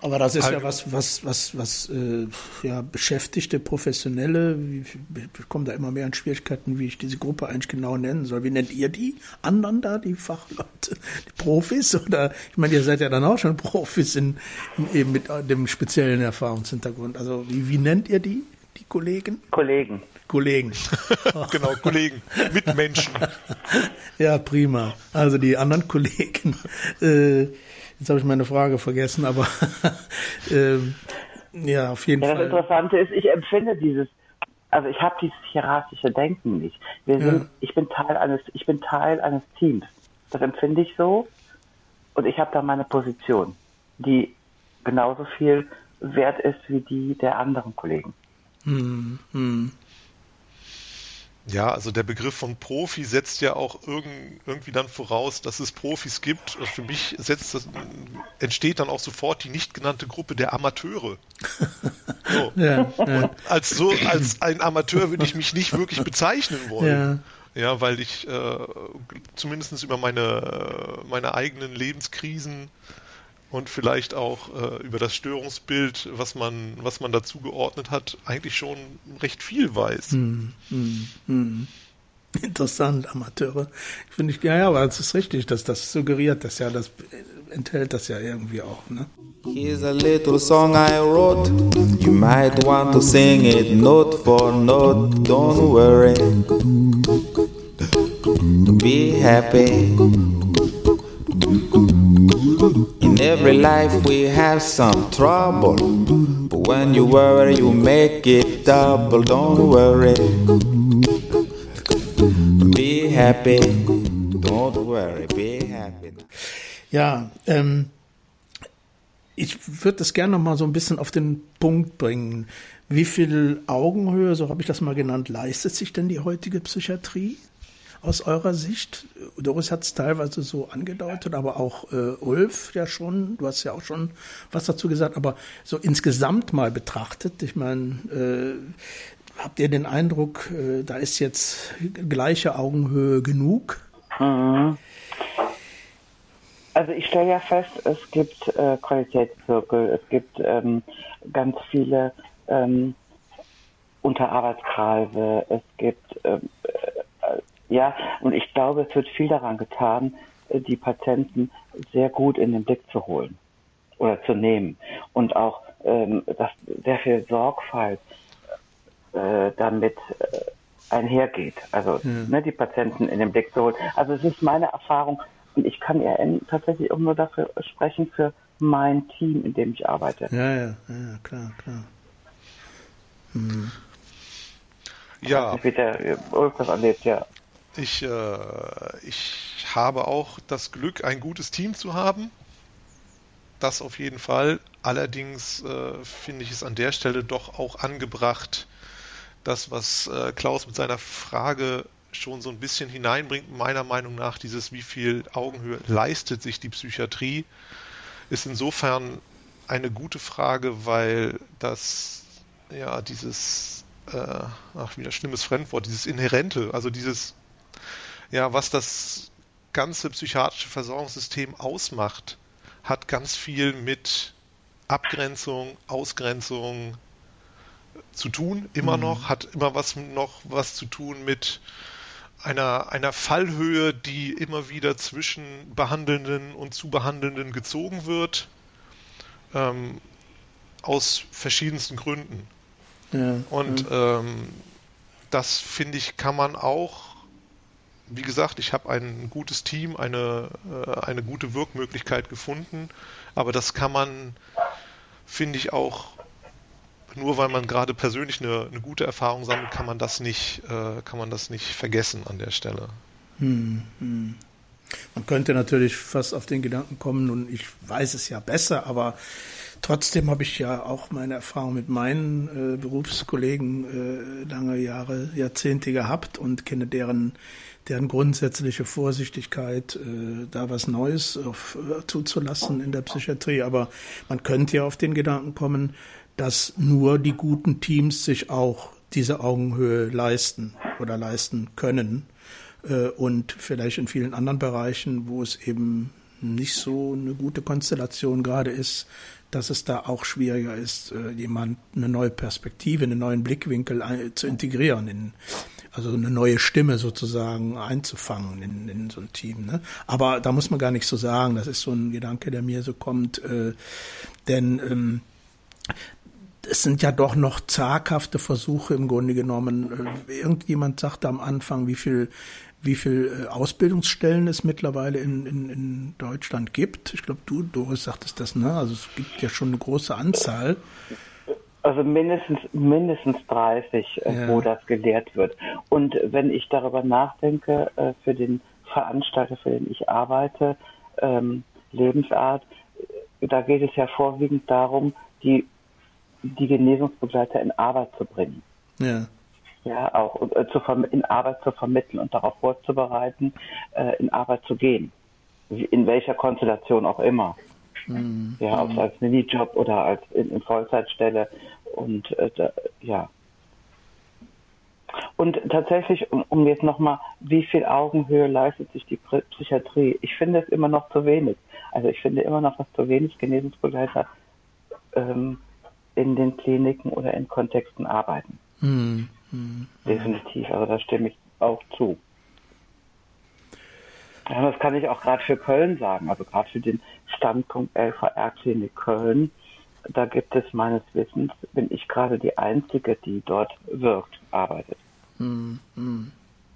Aber das ist also, ja was, was, was, was äh, ja, Beschäftigte, Professionelle, ich komme da immer mehr an Schwierigkeiten, wie ich diese Gruppe eigentlich genau nennen soll. Wie nennt ihr die anderen da, die Fachleute, die Profis? Oder ich meine, ihr seid ja dann auch schon Profis in, in eben mit dem speziellen Erfahrungshintergrund. Also wie, wie nennt ihr die? Die Kollegen? Kollegen. Kollegen. <laughs> genau, Kollegen, Mitmenschen. <laughs> ja, prima. Also die anderen Kollegen. Äh, jetzt habe ich meine Frage vergessen, aber <laughs> äh, ja, auf jeden ja, Fall. Das Interessante ist, ich empfinde dieses, also ich habe dieses hierarchische Denken nicht. Wir sind, ja. ich bin Teil eines, ich bin Teil eines Teams. Das empfinde ich so. Und ich habe da meine Position, die genauso viel wert ist wie die der anderen Kollegen. Hm, hm. Ja, also der Begriff von Profi setzt ja auch irgendwie dann voraus, dass es Profis gibt. Für mich setzt das, entsteht dann auch sofort die nicht genannte Gruppe der Amateure. <laughs> So. Ja, ja. als so als ein Amateur würde ich mich nicht wirklich bezeichnen wollen. Ja, ja weil ich äh, zumindest über meine, meine eigenen Lebenskrisen und vielleicht auch äh, über das Störungsbild, was man, was man dazu geordnet hat, eigentlich schon recht viel weiß. Hm, hm, hm. Interessant, Amateure. Finde ich, ja, ja, aber es ist richtig, dass das suggeriert das ja, das enthält das ja irgendwie auch, ne? Here's a little song I wrote. You might want to sing it note for note. Don't worry. Be happy. Every life we have some trouble. But when you worry, you make it double. Don't worry. Be happy. Don't worry. Be happy. Ja, ähm, ich würde das gerne noch mal so ein bisschen auf den Punkt bringen. Wie viel Augenhöhe, so habe ich das mal genannt, leistet sich denn die heutige Psychiatrie? Aus eurer Sicht? Doris hat es teilweise so angedeutet, aber auch äh, Ulf ja schon, du hast ja auch schon was dazu gesagt, aber so insgesamt mal betrachtet, ich meine, äh, habt ihr den Eindruck, äh, da ist jetzt gleiche Augenhöhe genug? Mhm. Also ich stelle ja fest, es gibt äh, Qualitätszirkel, es gibt ähm, ganz viele ähm, Unterarbeitskreise, es gibt ähm, ja, und ich glaube, es wird viel daran getan, äh, die Patienten sehr gut in den Blick zu holen oder zu nehmen und auch ähm, dass sehr viel Sorgfalt äh, damit äh, einhergeht. Also hm. ne, die Patienten in den Blick zu holen. Also es ist meine Erfahrung und ich kann ja tatsächlich auch nur dafür sprechen für mein Team, in dem ich arbeite. Ja, ja, ja, klar, klar. Hm. Ja. Wie der Ulf das erlebt, ja. Ich, äh, ich habe auch das Glück, ein gutes Team zu haben. Das auf jeden Fall. Allerdings äh, finde ich es an der Stelle doch auch angebracht, das, was äh, Klaus mit seiner Frage schon so ein bisschen hineinbringt, meiner Meinung nach, dieses wie viel Augenhöhe leistet sich die Psychiatrie, ist insofern eine gute Frage, weil das ja dieses, äh, ach wieder schlimmes Fremdwort, dieses Inhärente, also dieses ja, was das ganze psychiatrische Versorgungssystem ausmacht, hat ganz viel mit Abgrenzung, Ausgrenzung zu tun, immer mhm. noch, hat immer was noch was zu tun mit einer, einer Fallhöhe, die immer wieder zwischen Behandelnden und Zubehandelnden gezogen wird, ähm, aus verschiedensten Gründen. Ja, und ja. Ähm, das finde ich, kann man auch wie gesagt, ich habe ein gutes Team, eine, äh, eine gute Wirkmöglichkeit gefunden, aber das kann man, finde ich, auch nur weil man gerade persönlich eine, eine, gute Erfahrung sammelt, kann man das nicht, äh, kann man das nicht vergessen an der Stelle. Hm, hm. Man könnte natürlich fast auf den Gedanken kommen, und ich weiß es ja besser, aber trotzdem habe ich ja auch meine Erfahrung mit meinen äh, Berufskollegen äh, lange Jahre, Jahrzehnte gehabt und kenne deren deren grundsätzliche Vorsichtigkeit, äh, da was Neues auf, äh, zuzulassen in der Psychiatrie. Aber man könnte ja auf den Gedanken kommen, dass nur die guten Teams sich auch diese Augenhöhe leisten oder leisten können. Äh, und vielleicht in vielen anderen Bereichen, wo es eben nicht so eine gute Konstellation gerade ist, dass es da auch schwieriger ist, äh, jemand eine neue Perspektive, einen neuen Blickwinkel zu integrieren in, also eine neue Stimme sozusagen einzufangen in, in so ein Team. Ne? Aber da muss man gar nicht so sagen, das ist so ein Gedanke, der mir so kommt, äh, denn ähm, es sind ja doch noch zaghafte Versuche im Grunde genommen. Äh, irgendjemand sagte am Anfang, wie viel wie viel äh, Ausbildungsstellen es mittlerweile in, in, in Deutschland gibt. Ich glaube, du, Doris, sagtest das, ne? Also es gibt ja schon eine große Anzahl. Also mindestens, mindestens 30, äh, ja. wo das gelehrt wird. Und wenn ich darüber nachdenke, äh, für den Veranstalter, für den ich arbeite, ähm, Lebensart, da geht es ja vorwiegend darum, die, die Genesungsbegleiter in Arbeit zu bringen. Ja ja, auch äh, in Arbeit zu vermitteln und darauf vorzubereiten, äh, in Arbeit zu gehen. In welcher Konstellation auch immer. Mhm. Ja, ob es als Minijob oder als in, in Vollzeitstelle und äh, da, ja. Und tatsächlich, um, um jetzt nochmal, wie viel Augenhöhe leistet sich die Psychiatrie? Ich finde es immer noch zu wenig. Also ich finde immer noch, dass zu wenig Genesungsbegleiter ähm, in den Kliniken oder in Kontexten arbeiten. Mhm. Mhm. Definitiv, also da stimme ich auch zu. Ja, das kann ich auch gerade für Köln sagen, also gerade für den Standpunkt LVR-Klinik Köln. Da gibt es meines Wissens, bin ich gerade die Einzige, die dort wirkt, arbeitet. Mhm.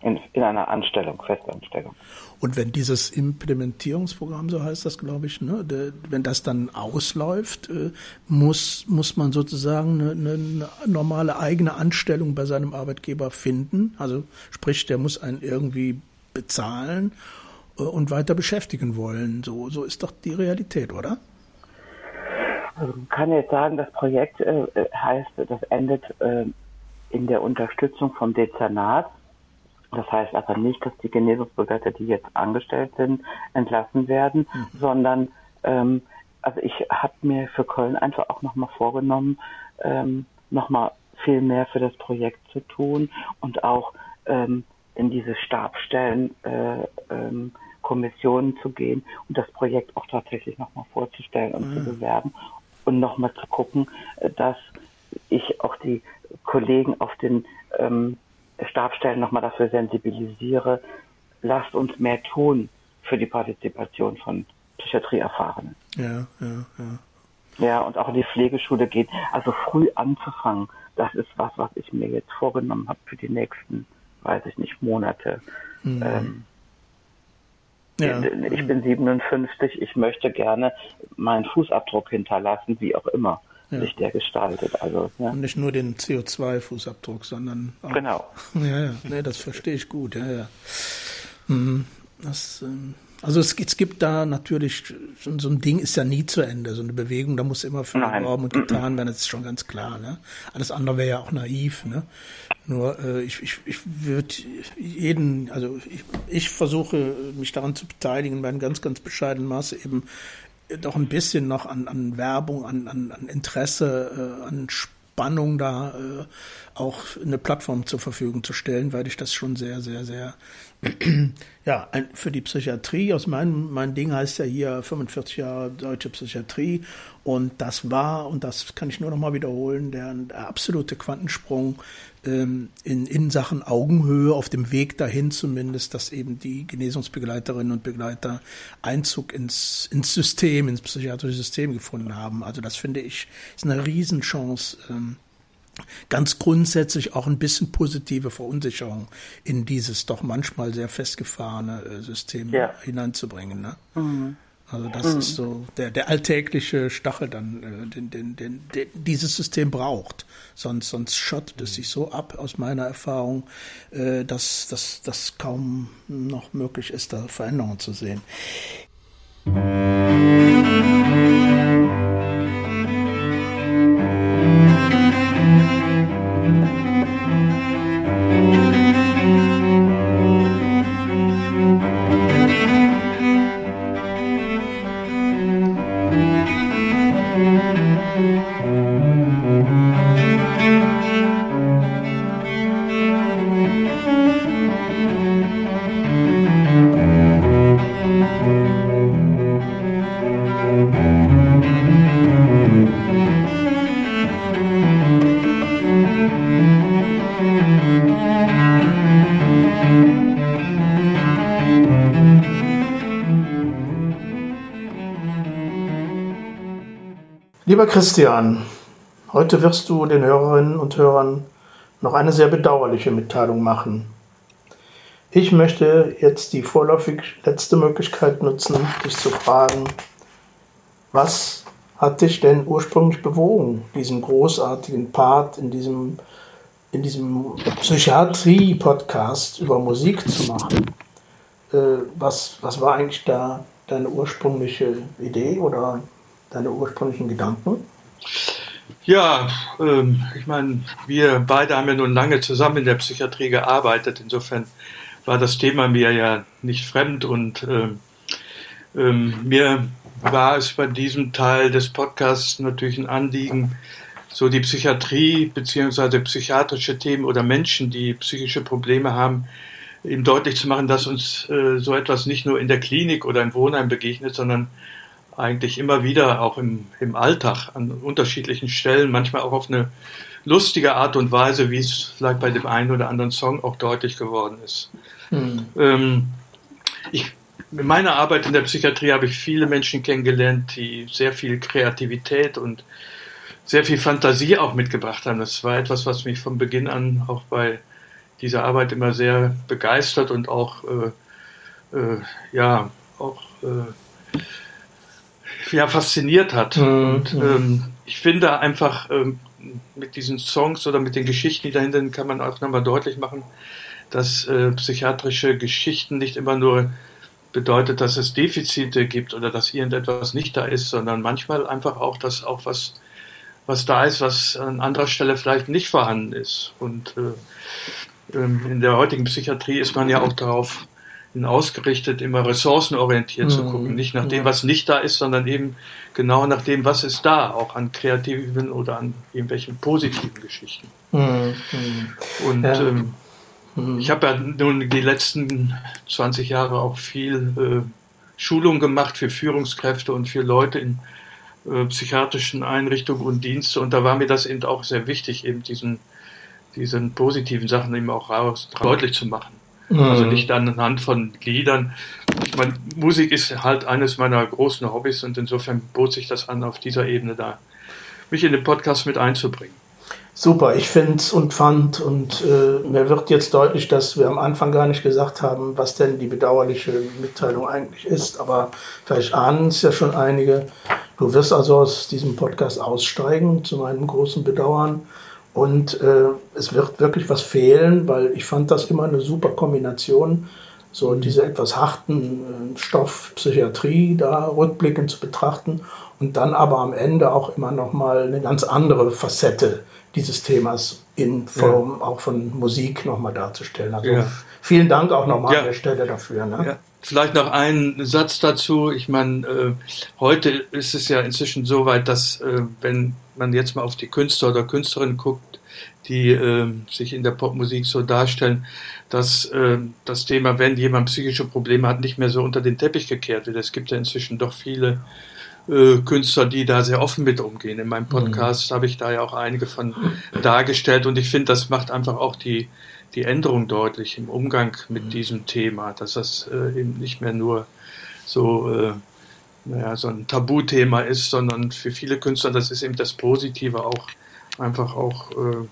In, in, einer Anstellung, Festanstellung. Und wenn dieses Implementierungsprogramm, so heißt das, glaube ich, ne, de, wenn das dann ausläuft, äh, muss, muss man sozusagen eine, eine, normale eigene Anstellung bei seinem Arbeitgeber finden. Also sprich, der muss einen irgendwie bezahlen äh, und weiter beschäftigen wollen. So, so ist doch die Realität, oder? Also man kann jetzt sagen, das Projekt äh, heißt, das endet äh, in der Unterstützung vom Dezernat das heißt aber nicht, dass die Genesungsbegleiter, die jetzt angestellt sind, entlassen werden, mhm. sondern ähm, also ich habe mir für Köln einfach auch nochmal vorgenommen, ähm, nochmal viel mehr für das Projekt zu tun und auch ähm, in diese Stabstellen äh, ähm, Kommissionen zu gehen und das Projekt auch tatsächlich nochmal vorzustellen und mhm. zu bewerben und nochmal zu gucken, äh, dass ich auch die Kollegen auf den ähm, Stabstellen nochmal dafür sensibilisiere, lasst uns mehr tun für die Partizipation von Psychiatrieerfahrenen. Ja, ja, ja. Ja, und auch in die Pflegeschule gehen. Also früh anzufangen, das ist was, was ich mir jetzt vorgenommen habe für die nächsten, weiß ich nicht, Monate. Mhm. Ähm, ja. Ich bin 57, ich möchte gerne meinen Fußabdruck hinterlassen, wie auch immer ja. sich der gestaltet. Also, ja. Und nicht nur den CO2-Fußabdruck, sondern auch. Genau. <laughs> Ja, ja, nee, das verstehe ich gut, ja, ja. Mhm. Das, ähm, also es, es, gibt da natürlich, so ein Ding ist ja nie zu Ende, so eine Bewegung, da muss immer viel geworben und getan werden, das ist schon ganz klar. Ne? Alles andere wäre ja auch naiv. Ne? Nur äh, ich, ich, ich würde jeden, also ich, ich versuche mich daran zu beteiligen, bei einem ganz, ganz bescheidenen Maße eben doch ein bisschen noch an, an Werbung, an, an, an Interesse, äh, an Spannung da äh, auch eine Plattform zur Verfügung zu stellen, weil ich das schon sehr, sehr, sehr, <clears throat> ja, ein, für die Psychiatrie, aus meinem, mein Ding heißt ja hier 45 Jahre deutsche Psychiatrie und das war, und das kann ich nur noch mal wiederholen, der, der absolute Quantensprung ähm, in, in Sachen Augenhöhe auf dem Weg dahin zumindest, dass eben die Genesungsbegleiterinnen und Begleiter Einzug ins, ins System, ins psychiatrische System gefunden haben. Also das finde ich ist eine Riesenchance. Ähm, ganz grundsätzlich auch ein bisschen positive Verunsicherung in dieses doch manchmal sehr festgefahrene äh, System ja. hineinzubringen. Ne? Mhm. Also das mhm. ist so der, der alltägliche Stachel dann, äh, den, den, den, den dieses System braucht. Sonst, sonst schottet es sich so ab, aus meiner Erfahrung, äh, dass, dass, dass kaum noch möglich ist, da Veränderungen zu sehen. Lieber Christian, Heute wirst du den Hörerinnen und Hörern noch eine sehr bedauerliche Mitteilung machen. Ich möchte jetzt die vorläufig letzte Möglichkeit nutzen, dich zu fragen, was hat dich denn ursprünglich bewogen, diesen großartigen Part in diesem, in diesem Psychiatrie-Podcast über Musik zu machen? Äh, was, was war eigentlich da deine ursprüngliche Idee oder deine ursprünglichen Gedanken? Ja, ähm, ich meine, wir beide haben ja nun lange zusammen in der Psychiatrie gearbeitet. Insofern war das Thema mir ja nicht fremd und ähm, ähm, mir war es bei diesem Teil des Podcasts natürlich ein Anliegen, so die Psychiatrie beziehungsweise psychiatrische Themen oder Menschen, die psychische Probleme haben, ihm deutlich zu machen, dass uns äh, so etwas nicht nur in der Klinik oder im Wohnheim begegnet, sondern eigentlich immer wieder auch im, im Alltag an unterschiedlichen Stellen, manchmal auch auf eine lustige Art und Weise, wie es vielleicht bei dem einen oder anderen Song auch deutlich geworden ist. Mhm. Ähm, ich, in meiner Arbeit in der Psychiatrie habe ich viele Menschen kennengelernt, die sehr viel Kreativität und sehr viel Fantasie auch mitgebracht haben. Das war etwas, was mich von Beginn an auch bei dieser Arbeit immer sehr begeistert und auch äh, äh, ja auch äh, ja, fasziniert hat. Mhm. Und ähm, ich finde einfach ähm, mit diesen Songs oder mit den Geschichten, die dahinter sind, kann man auch nochmal deutlich machen, dass äh, psychiatrische Geschichten nicht immer nur bedeutet, dass es Defizite gibt oder dass irgendetwas nicht da ist, sondern manchmal einfach auch, dass auch was, was da ist, was an anderer Stelle vielleicht nicht vorhanden ist. Und äh, ähm, in der heutigen Psychiatrie ist man ja auch darauf ausgerichtet, immer ressourcenorientiert mhm. zu gucken. Nicht nach dem, was nicht da ist, sondern eben genau nach dem, was ist da, auch an kreativen oder an irgendwelchen positiven Geschichten. Mhm. Und ja. ähm, mhm. ich habe ja nun die letzten 20 Jahre auch viel äh, Schulung gemacht für Führungskräfte und für Leute in äh, psychiatrischen Einrichtungen und Dienste. Und da war mir das eben auch sehr wichtig, eben diesen, diesen positiven Sachen eben auch raus, deutlich zu machen. Also mhm. nicht anhand von Liedern. Ich meine, Musik ist halt eines meiner großen Hobbys und insofern bot sich das an, auf dieser Ebene da mich in den Podcast mit einzubringen. Super, ich finde es und fand und äh, mir wird jetzt deutlich, dass wir am Anfang gar nicht gesagt haben, was denn die bedauerliche Mitteilung eigentlich ist, aber vielleicht ahnen es ja schon einige. Du wirst also aus diesem Podcast aussteigen, zu meinem großen Bedauern. Und äh, es wird wirklich was fehlen, weil ich fand das immer eine super Kombination, so mhm. diese etwas harten äh, Stoff Psychiatrie da rückblickend zu betrachten und dann aber am Ende auch immer noch mal eine ganz andere Facette dieses Themas in Form ja. auch von Musik noch mal darzustellen. Also ja. vielen Dank auch nochmal ja. an der Stelle dafür. Ne? Vielleicht noch ein Satz dazu. Ich meine, äh, heute ist es ja inzwischen so weit, dass äh, wenn man jetzt mal auf die Künstler oder Künstlerinnen guckt, die äh, sich in der Popmusik so darstellen, dass äh, das Thema, wenn jemand psychische Probleme hat, nicht mehr so unter den Teppich gekehrt wird. Es gibt ja inzwischen doch viele äh, Künstler, die da sehr offen mit umgehen. In meinem Podcast mhm. habe ich da ja auch einige von dargestellt und ich finde, das macht einfach auch die, die Änderung deutlich im Umgang mit mhm. diesem Thema, dass das äh, eben nicht mehr nur so äh, naja, so ein Tabuthema ist, sondern für viele Künstler, das ist eben das Positive auch, einfach auch, äh,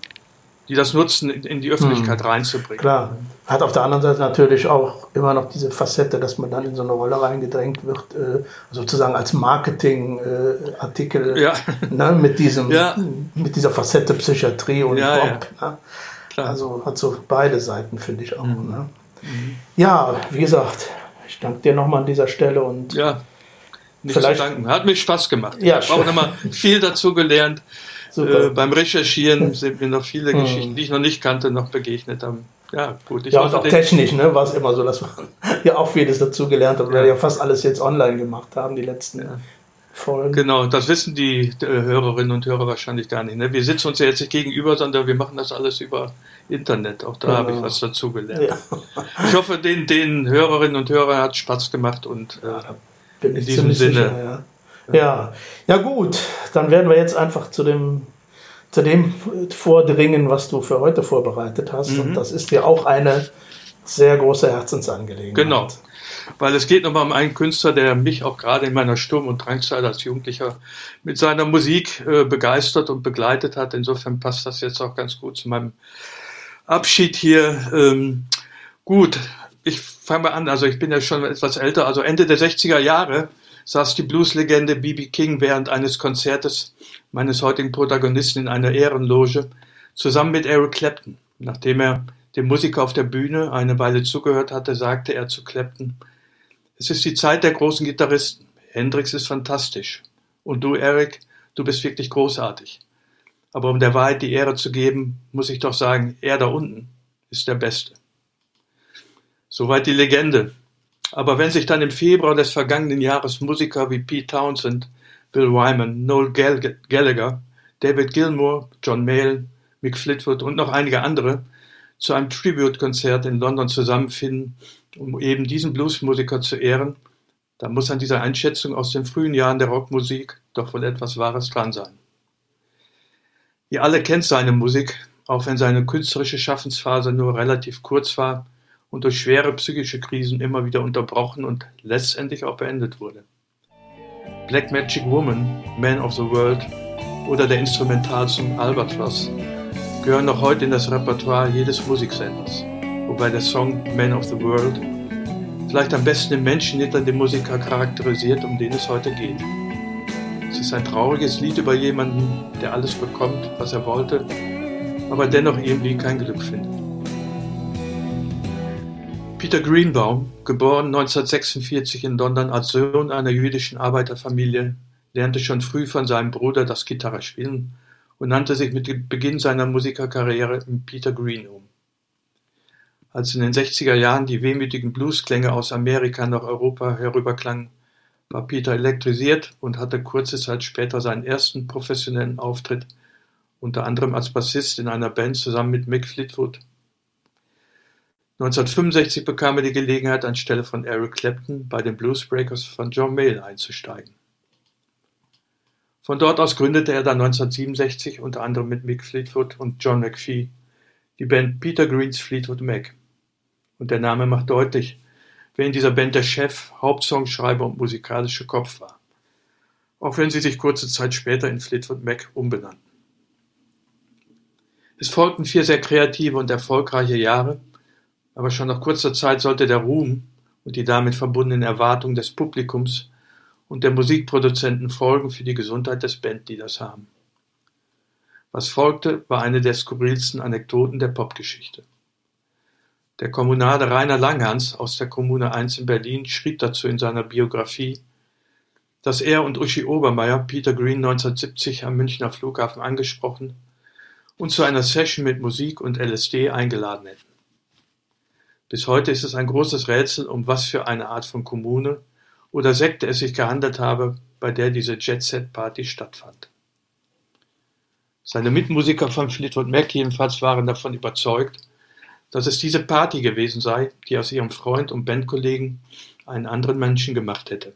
die das nutzen, in, in die Öffentlichkeit hm. reinzubringen. Klar. Hat auf der anderen Seite natürlich auch immer noch diese Facette, dass man dann in so eine Rolle reingedrängt wird, äh, sozusagen als Marketingartikel äh, ja. ne, mit, diesem, ja. mit dieser Facette Psychiatrie und ja, Pop. Ne? Also hat so beide Seiten, finde ich auch. Mhm. Ne? Mhm. Ja, wie gesagt, ich danke dir nochmal an dieser Stelle und ja. Nicht Vielleicht, zu danken. Hat mich Spaß gemacht. Ja, ich habe auch nochmal viel dazu gelernt. Äh, beim Recherchieren <laughs> sind mir noch viele hm. Geschichten, die ich noch nicht kannte, noch begegnet haben. Ja, gut. Ich ja, und auch technisch ne, war es immer so, dass man <laughs> ja auch vieles dazu gelernt hat, weil ja. wir ja fast alles jetzt online gemacht haben, die letzten ja. Folgen. Genau, das wissen die äh, Hörerinnen und Hörer wahrscheinlich gar nicht. Ne? Wir sitzen uns ja jetzt nicht gegenüber, sondern wir machen das alles über Internet. Auch da genau. habe ich was dazu gelernt. Ja. Ich hoffe, den, den Hörerinnen und Hörern hat Spaß gemacht und äh, bin ich In diesem Sinne. Sicher, ja. ja. Ja, gut, dann werden wir jetzt einfach zu dem, zu dem vordringen, was du für heute vorbereitet hast. Mhm. Und das ist ja auch eine sehr große Herzensangelegenheit. Genau. Weil es geht nochmal um einen Künstler, der mich auch gerade in meiner Sturm- und Drangzeit als Jugendlicher mit seiner Musik äh, begeistert und begleitet hat. Insofern passt das jetzt auch ganz gut zu meinem Abschied hier. Ähm, gut, ich fange mal an. Also ich bin ja schon etwas älter. Also Ende der 60er Jahre saß die Blueslegende B.B. King während eines Konzertes meines heutigen Protagonisten in einer Ehrenloge zusammen mit Eric Clapton. Nachdem er dem Musiker auf der Bühne eine Weile zugehört hatte, sagte er zu Clapton, es ist die Zeit der großen Gitarristen. Hendrix ist fantastisch. Und du, Eric, du bist wirklich großartig. Aber um der Wahrheit die Ehre zu geben, muss ich doch sagen, er da unten ist der Beste. Soweit die Legende. Aber wenn sich dann im Februar des vergangenen Jahres Musiker wie Pete Townsend, Bill Wyman, Noel Gallagher, David Gilmour, John Mayall, Mick Flitwood und noch einige andere zu einem Tribute-Konzert in London zusammenfinden, um eben diesen Bluesmusiker zu ehren, da muss an dieser Einschätzung aus den frühen Jahren der Rockmusik doch wohl etwas Wahres dran sein. Ihr alle kennt seine Musik, auch wenn seine künstlerische Schaffensphase nur relativ kurz war und durch schwere psychische Krisen immer wieder unterbrochen und letztendlich auch beendet wurde. Black Magic Woman, Man of the World oder der Instrumentalsong Albatross gehören noch heute in das Repertoire jedes Musiksenders, wobei der Song Man of the World vielleicht am besten den Menschen hinter dem Musiker charakterisiert, um den es heute geht. Es ist ein trauriges Lied über jemanden, der alles bekommt, was er wollte, aber dennoch irgendwie kein Glück findet. Peter Greenbaum, geboren 1946 in London als Sohn einer jüdischen Arbeiterfamilie, lernte schon früh von seinem Bruder das Gitarrespielen und nannte sich mit Beginn seiner Musikerkarriere Peter Green um. Als in den 60er Jahren die wehmütigen Bluesklänge aus Amerika nach Europa herüberklangen, war Peter elektrisiert und hatte kurze Zeit später seinen ersten professionellen Auftritt, unter anderem als Bassist in einer Band zusammen mit Mick Fleetwood. 1965 bekam er die Gelegenheit, anstelle von Eric Clapton bei den Bluesbreakers von John Mayall einzusteigen. Von dort aus gründete er dann 1967 unter anderem mit Mick Fleetwood und John McPhee die Band Peter Greens Fleetwood Mac. Und der Name macht deutlich, wer in dieser Band der Chef, Hauptsongschreiber und musikalische Kopf war. Auch wenn sie sich kurze Zeit später in Fleetwood Mac umbenannten. Es folgten vier sehr kreative und erfolgreiche Jahre, aber schon nach kurzer Zeit sollte der Ruhm und die damit verbundenen Erwartungen des Publikums und der Musikproduzenten Folgen für die Gesundheit des Bandleaders haben. Was folgte, war eine der skurrilsten Anekdoten der Popgeschichte. Der Kommunale Rainer Langhans aus der Kommune 1 in Berlin schrieb dazu in seiner Biografie, dass er und Uschi Obermeier Peter Green 1970 am Münchner Flughafen angesprochen und zu einer Session mit Musik und LSD eingeladen hätten. Bis heute ist es ein großes Rätsel, um was für eine Art von Kommune oder Sekte es sich gehandelt habe, bei der diese Jet-Set-Party stattfand. Seine Mitmusiker von Fleetwood Mac jedenfalls waren davon überzeugt, dass es diese Party gewesen sei, die aus ihrem Freund und Bandkollegen einen anderen Menschen gemacht hätte.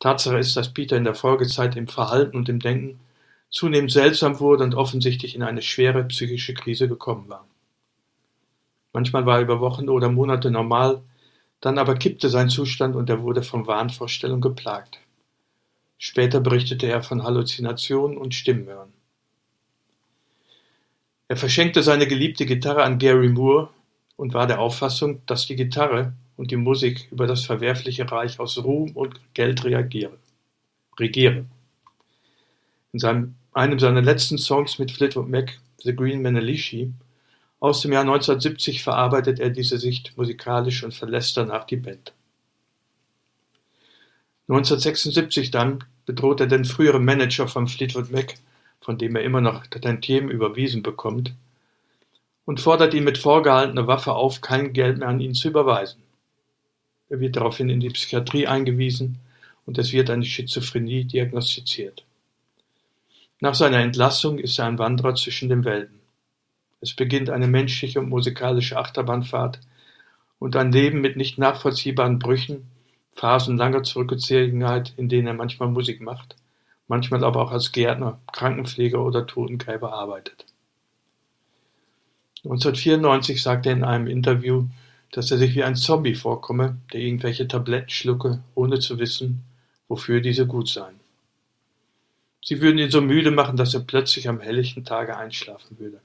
Tatsache ist, dass Peter in der Folgezeit im Verhalten und im Denken zunehmend seltsam wurde und offensichtlich in eine schwere psychische Krise gekommen war. Manchmal war er über Wochen oder Monate normal, dann aber kippte sein Zustand und er wurde von Wahnvorstellungen geplagt. Später berichtete er von Halluzinationen und Stimmenhören. Er verschenkte seine geliebte Gitarre an Gary Moore und war der Auffassung, dass die Gitarre und die Musik über das verwerfliche Reich aus Ruhm und Geld regiere. In seinem, einem seiner letzten Songs mit Fleetwood Mac, The Green Manalishi, aus dem Jahr 1970 verarbeitet er diese Sicht musikalisch und verlässt danach die Band. 1976 dann bedroht er den früheren Manager von Fleetwood Mac, von dem er immer noch Tantiemen überwiesen bekommt, und fordert ihn mit vorgehaltener Waffe auf, kein Geld mehr an ihn zu überweisen. Er wird daraufhin in die Psychiatrie eingewiesen und es wird eine Schizophrenie diagnostiziert. Nach seiner Entlassung ist er ein Wanderer zwischen den Welten. Es beginnt eine menschliche und musikalische Achterbahnfahrt und ein Leben mit nicht nachvollziehbaren Brüchen, Phasen langer Zurückgezogenheit, in denen er manchmal Musik macht, manchmal aber auch als Gärtner, Krankenpfleger oder Totengräber arbeitet. 1994 sagte er in einem Interview, dass er sich wie ein Zombie vorkomme, der irgendwelche Tabletten schlucke, ohne zu wissen, wofür diese gut seien. Sie würden ihn so müde machen, dass er plötzlich am helllichten Tage einschlafen würde.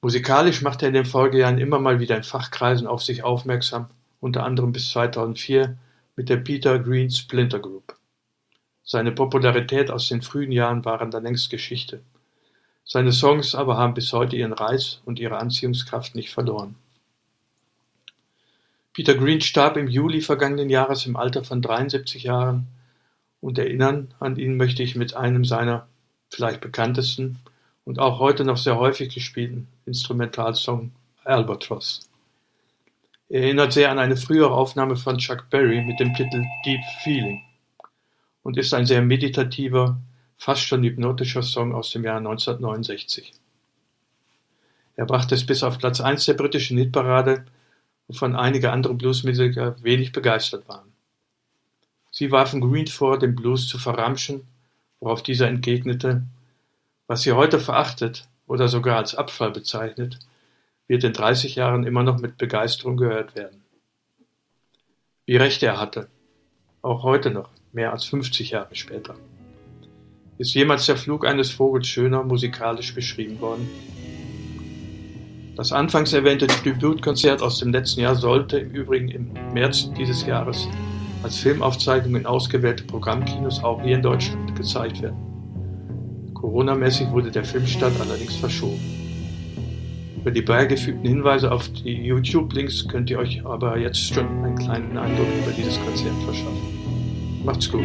Musikalisch machte er in den Folgejahren immer mal wieder in Fachkreisen auf sich aufmerksam, unter anderem bis 2004 mit der Peter Green Splinter Group. Seine Popularität aus den frühen Jahren waren dann längst Geschichte. Seine Songs aber haben bis heute ihren Reiz und ihre Anziehungskraft nicht verloren. Peter Green starb im Juli vergangenen Jahres im Alter von 73 Jahren und erinnern an ihn möchte ich mit einem seiner vielleicht bekanntesten und auch heute noch sehr häufig gespielten Instrumentalsong Albatross. Er erinnert sehr an eine frühere Aufnahme von Chuck Berry mit dem Titel Deep Feeling und ist ein sehr meditativer, fast schon hypnotischer Song aus dem Jahr 1969. Er brachte es bis auf Platz 1 der britischen Hitparade, wovon einige andere Bluesmusiker wenig begeistert waren. Sie warfen Green vor, den Blues zu verramschen, worauf dieser entgegnete, was sie heute verachtet oder sogar als Abfall bezeichnet, wird in 30 Jahren immer noch mit Begeisterung gehört werden. Wie recht er hatte, auch heute noch, mehr als 50 Jahre später. Ist jemals der Flug eines Vogels schöner musikalisch beschrieben worden? Das anfangs erwähnte Tributkonzert aus dem letzten Jahr sollte im Übrigen im März dieses Jahres als Filmaufzeichnung in ausgewählte Programmkinos auch hier in Deutschland gezeigt werden. Corona-mäßig wurde der Filmstart allerdings verschoben. Über die beigefügten Hinweise auf die YouTube-Links könnt ihr euch aber jetzt schon einen kleinen Eindruck über dieses Konzert verschaffen. Macht's gut!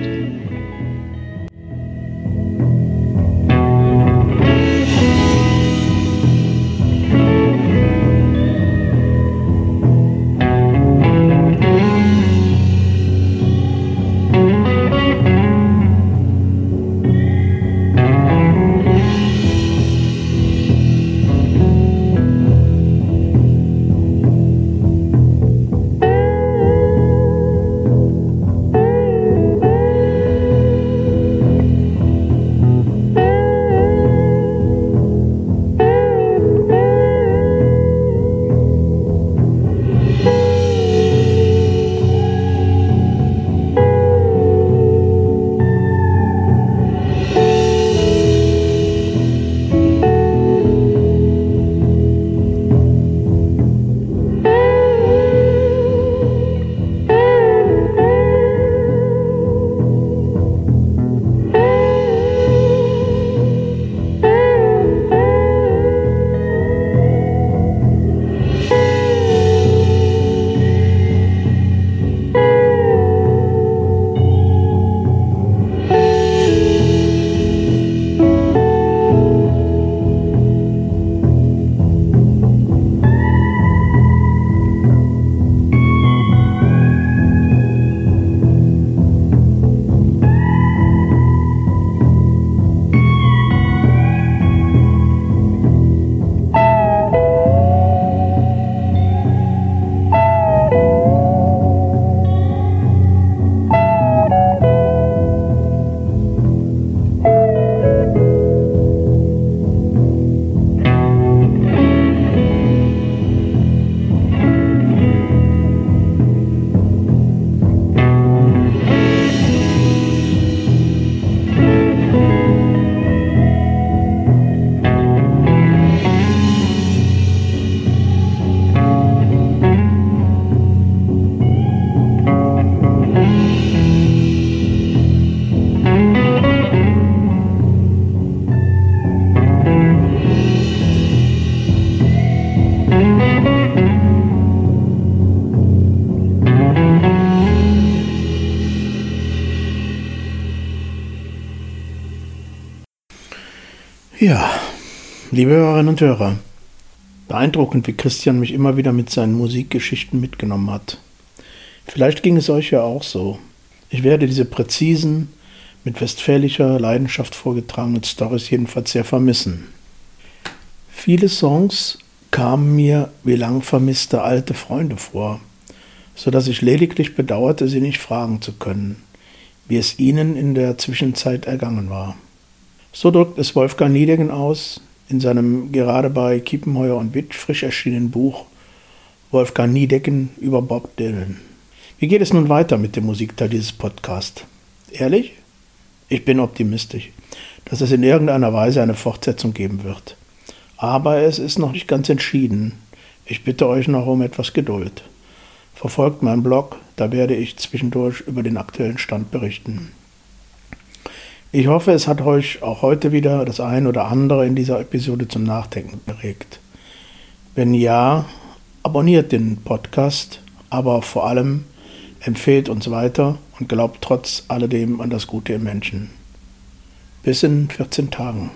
Liebe Hörerinnen und Hörer, beeindruckend, wie Christian mich immer wieder mit seinen Musikgeschichten mitgenommen hat. Vielleicht ging es euch ja auch so. Ich werde diese präzisen, mit westfälischer Leidenschaft vorgetragenen Stories jedenfalls sehr vermissen. Viele Songs kamen mir wie lang vermisste alte Freunde vor, so dass ich lediglich bedauerte, sie nicht fragen zu können, wie es ihnen in der Zwischenzeit ergangen war. So drückt es Wolfgang Niedegen aus in seinem gerade bei Kiepenheuer und Witt frisch erschienenen Buch Wolfgang Niedecken über Bob Dylan. Wie geht es nun weiter mit dem Musikteil dieses Podcasts? Ehrlich? Ich bin optimistisch, dass es in irgendeiner Weise eine Fortsetzung geben wird. Aber es ist noch nicht ganz entschieden. Ich bitte euch noch um etwas Geduld. Verfolgt meinen Blog, da werde ich zwischendurch über den aktuellen Stand berichten. Ich hoffe, es hat euch auch heute wieder das ein oder andere in dieser Episode zum Nachdenken beregt. Wenn ja, abonniert den Podcast, aber vor allem empfehlt uns weiter und glaubt trotz alledem an das Gute im Menschen. Bis in 14 Tagen.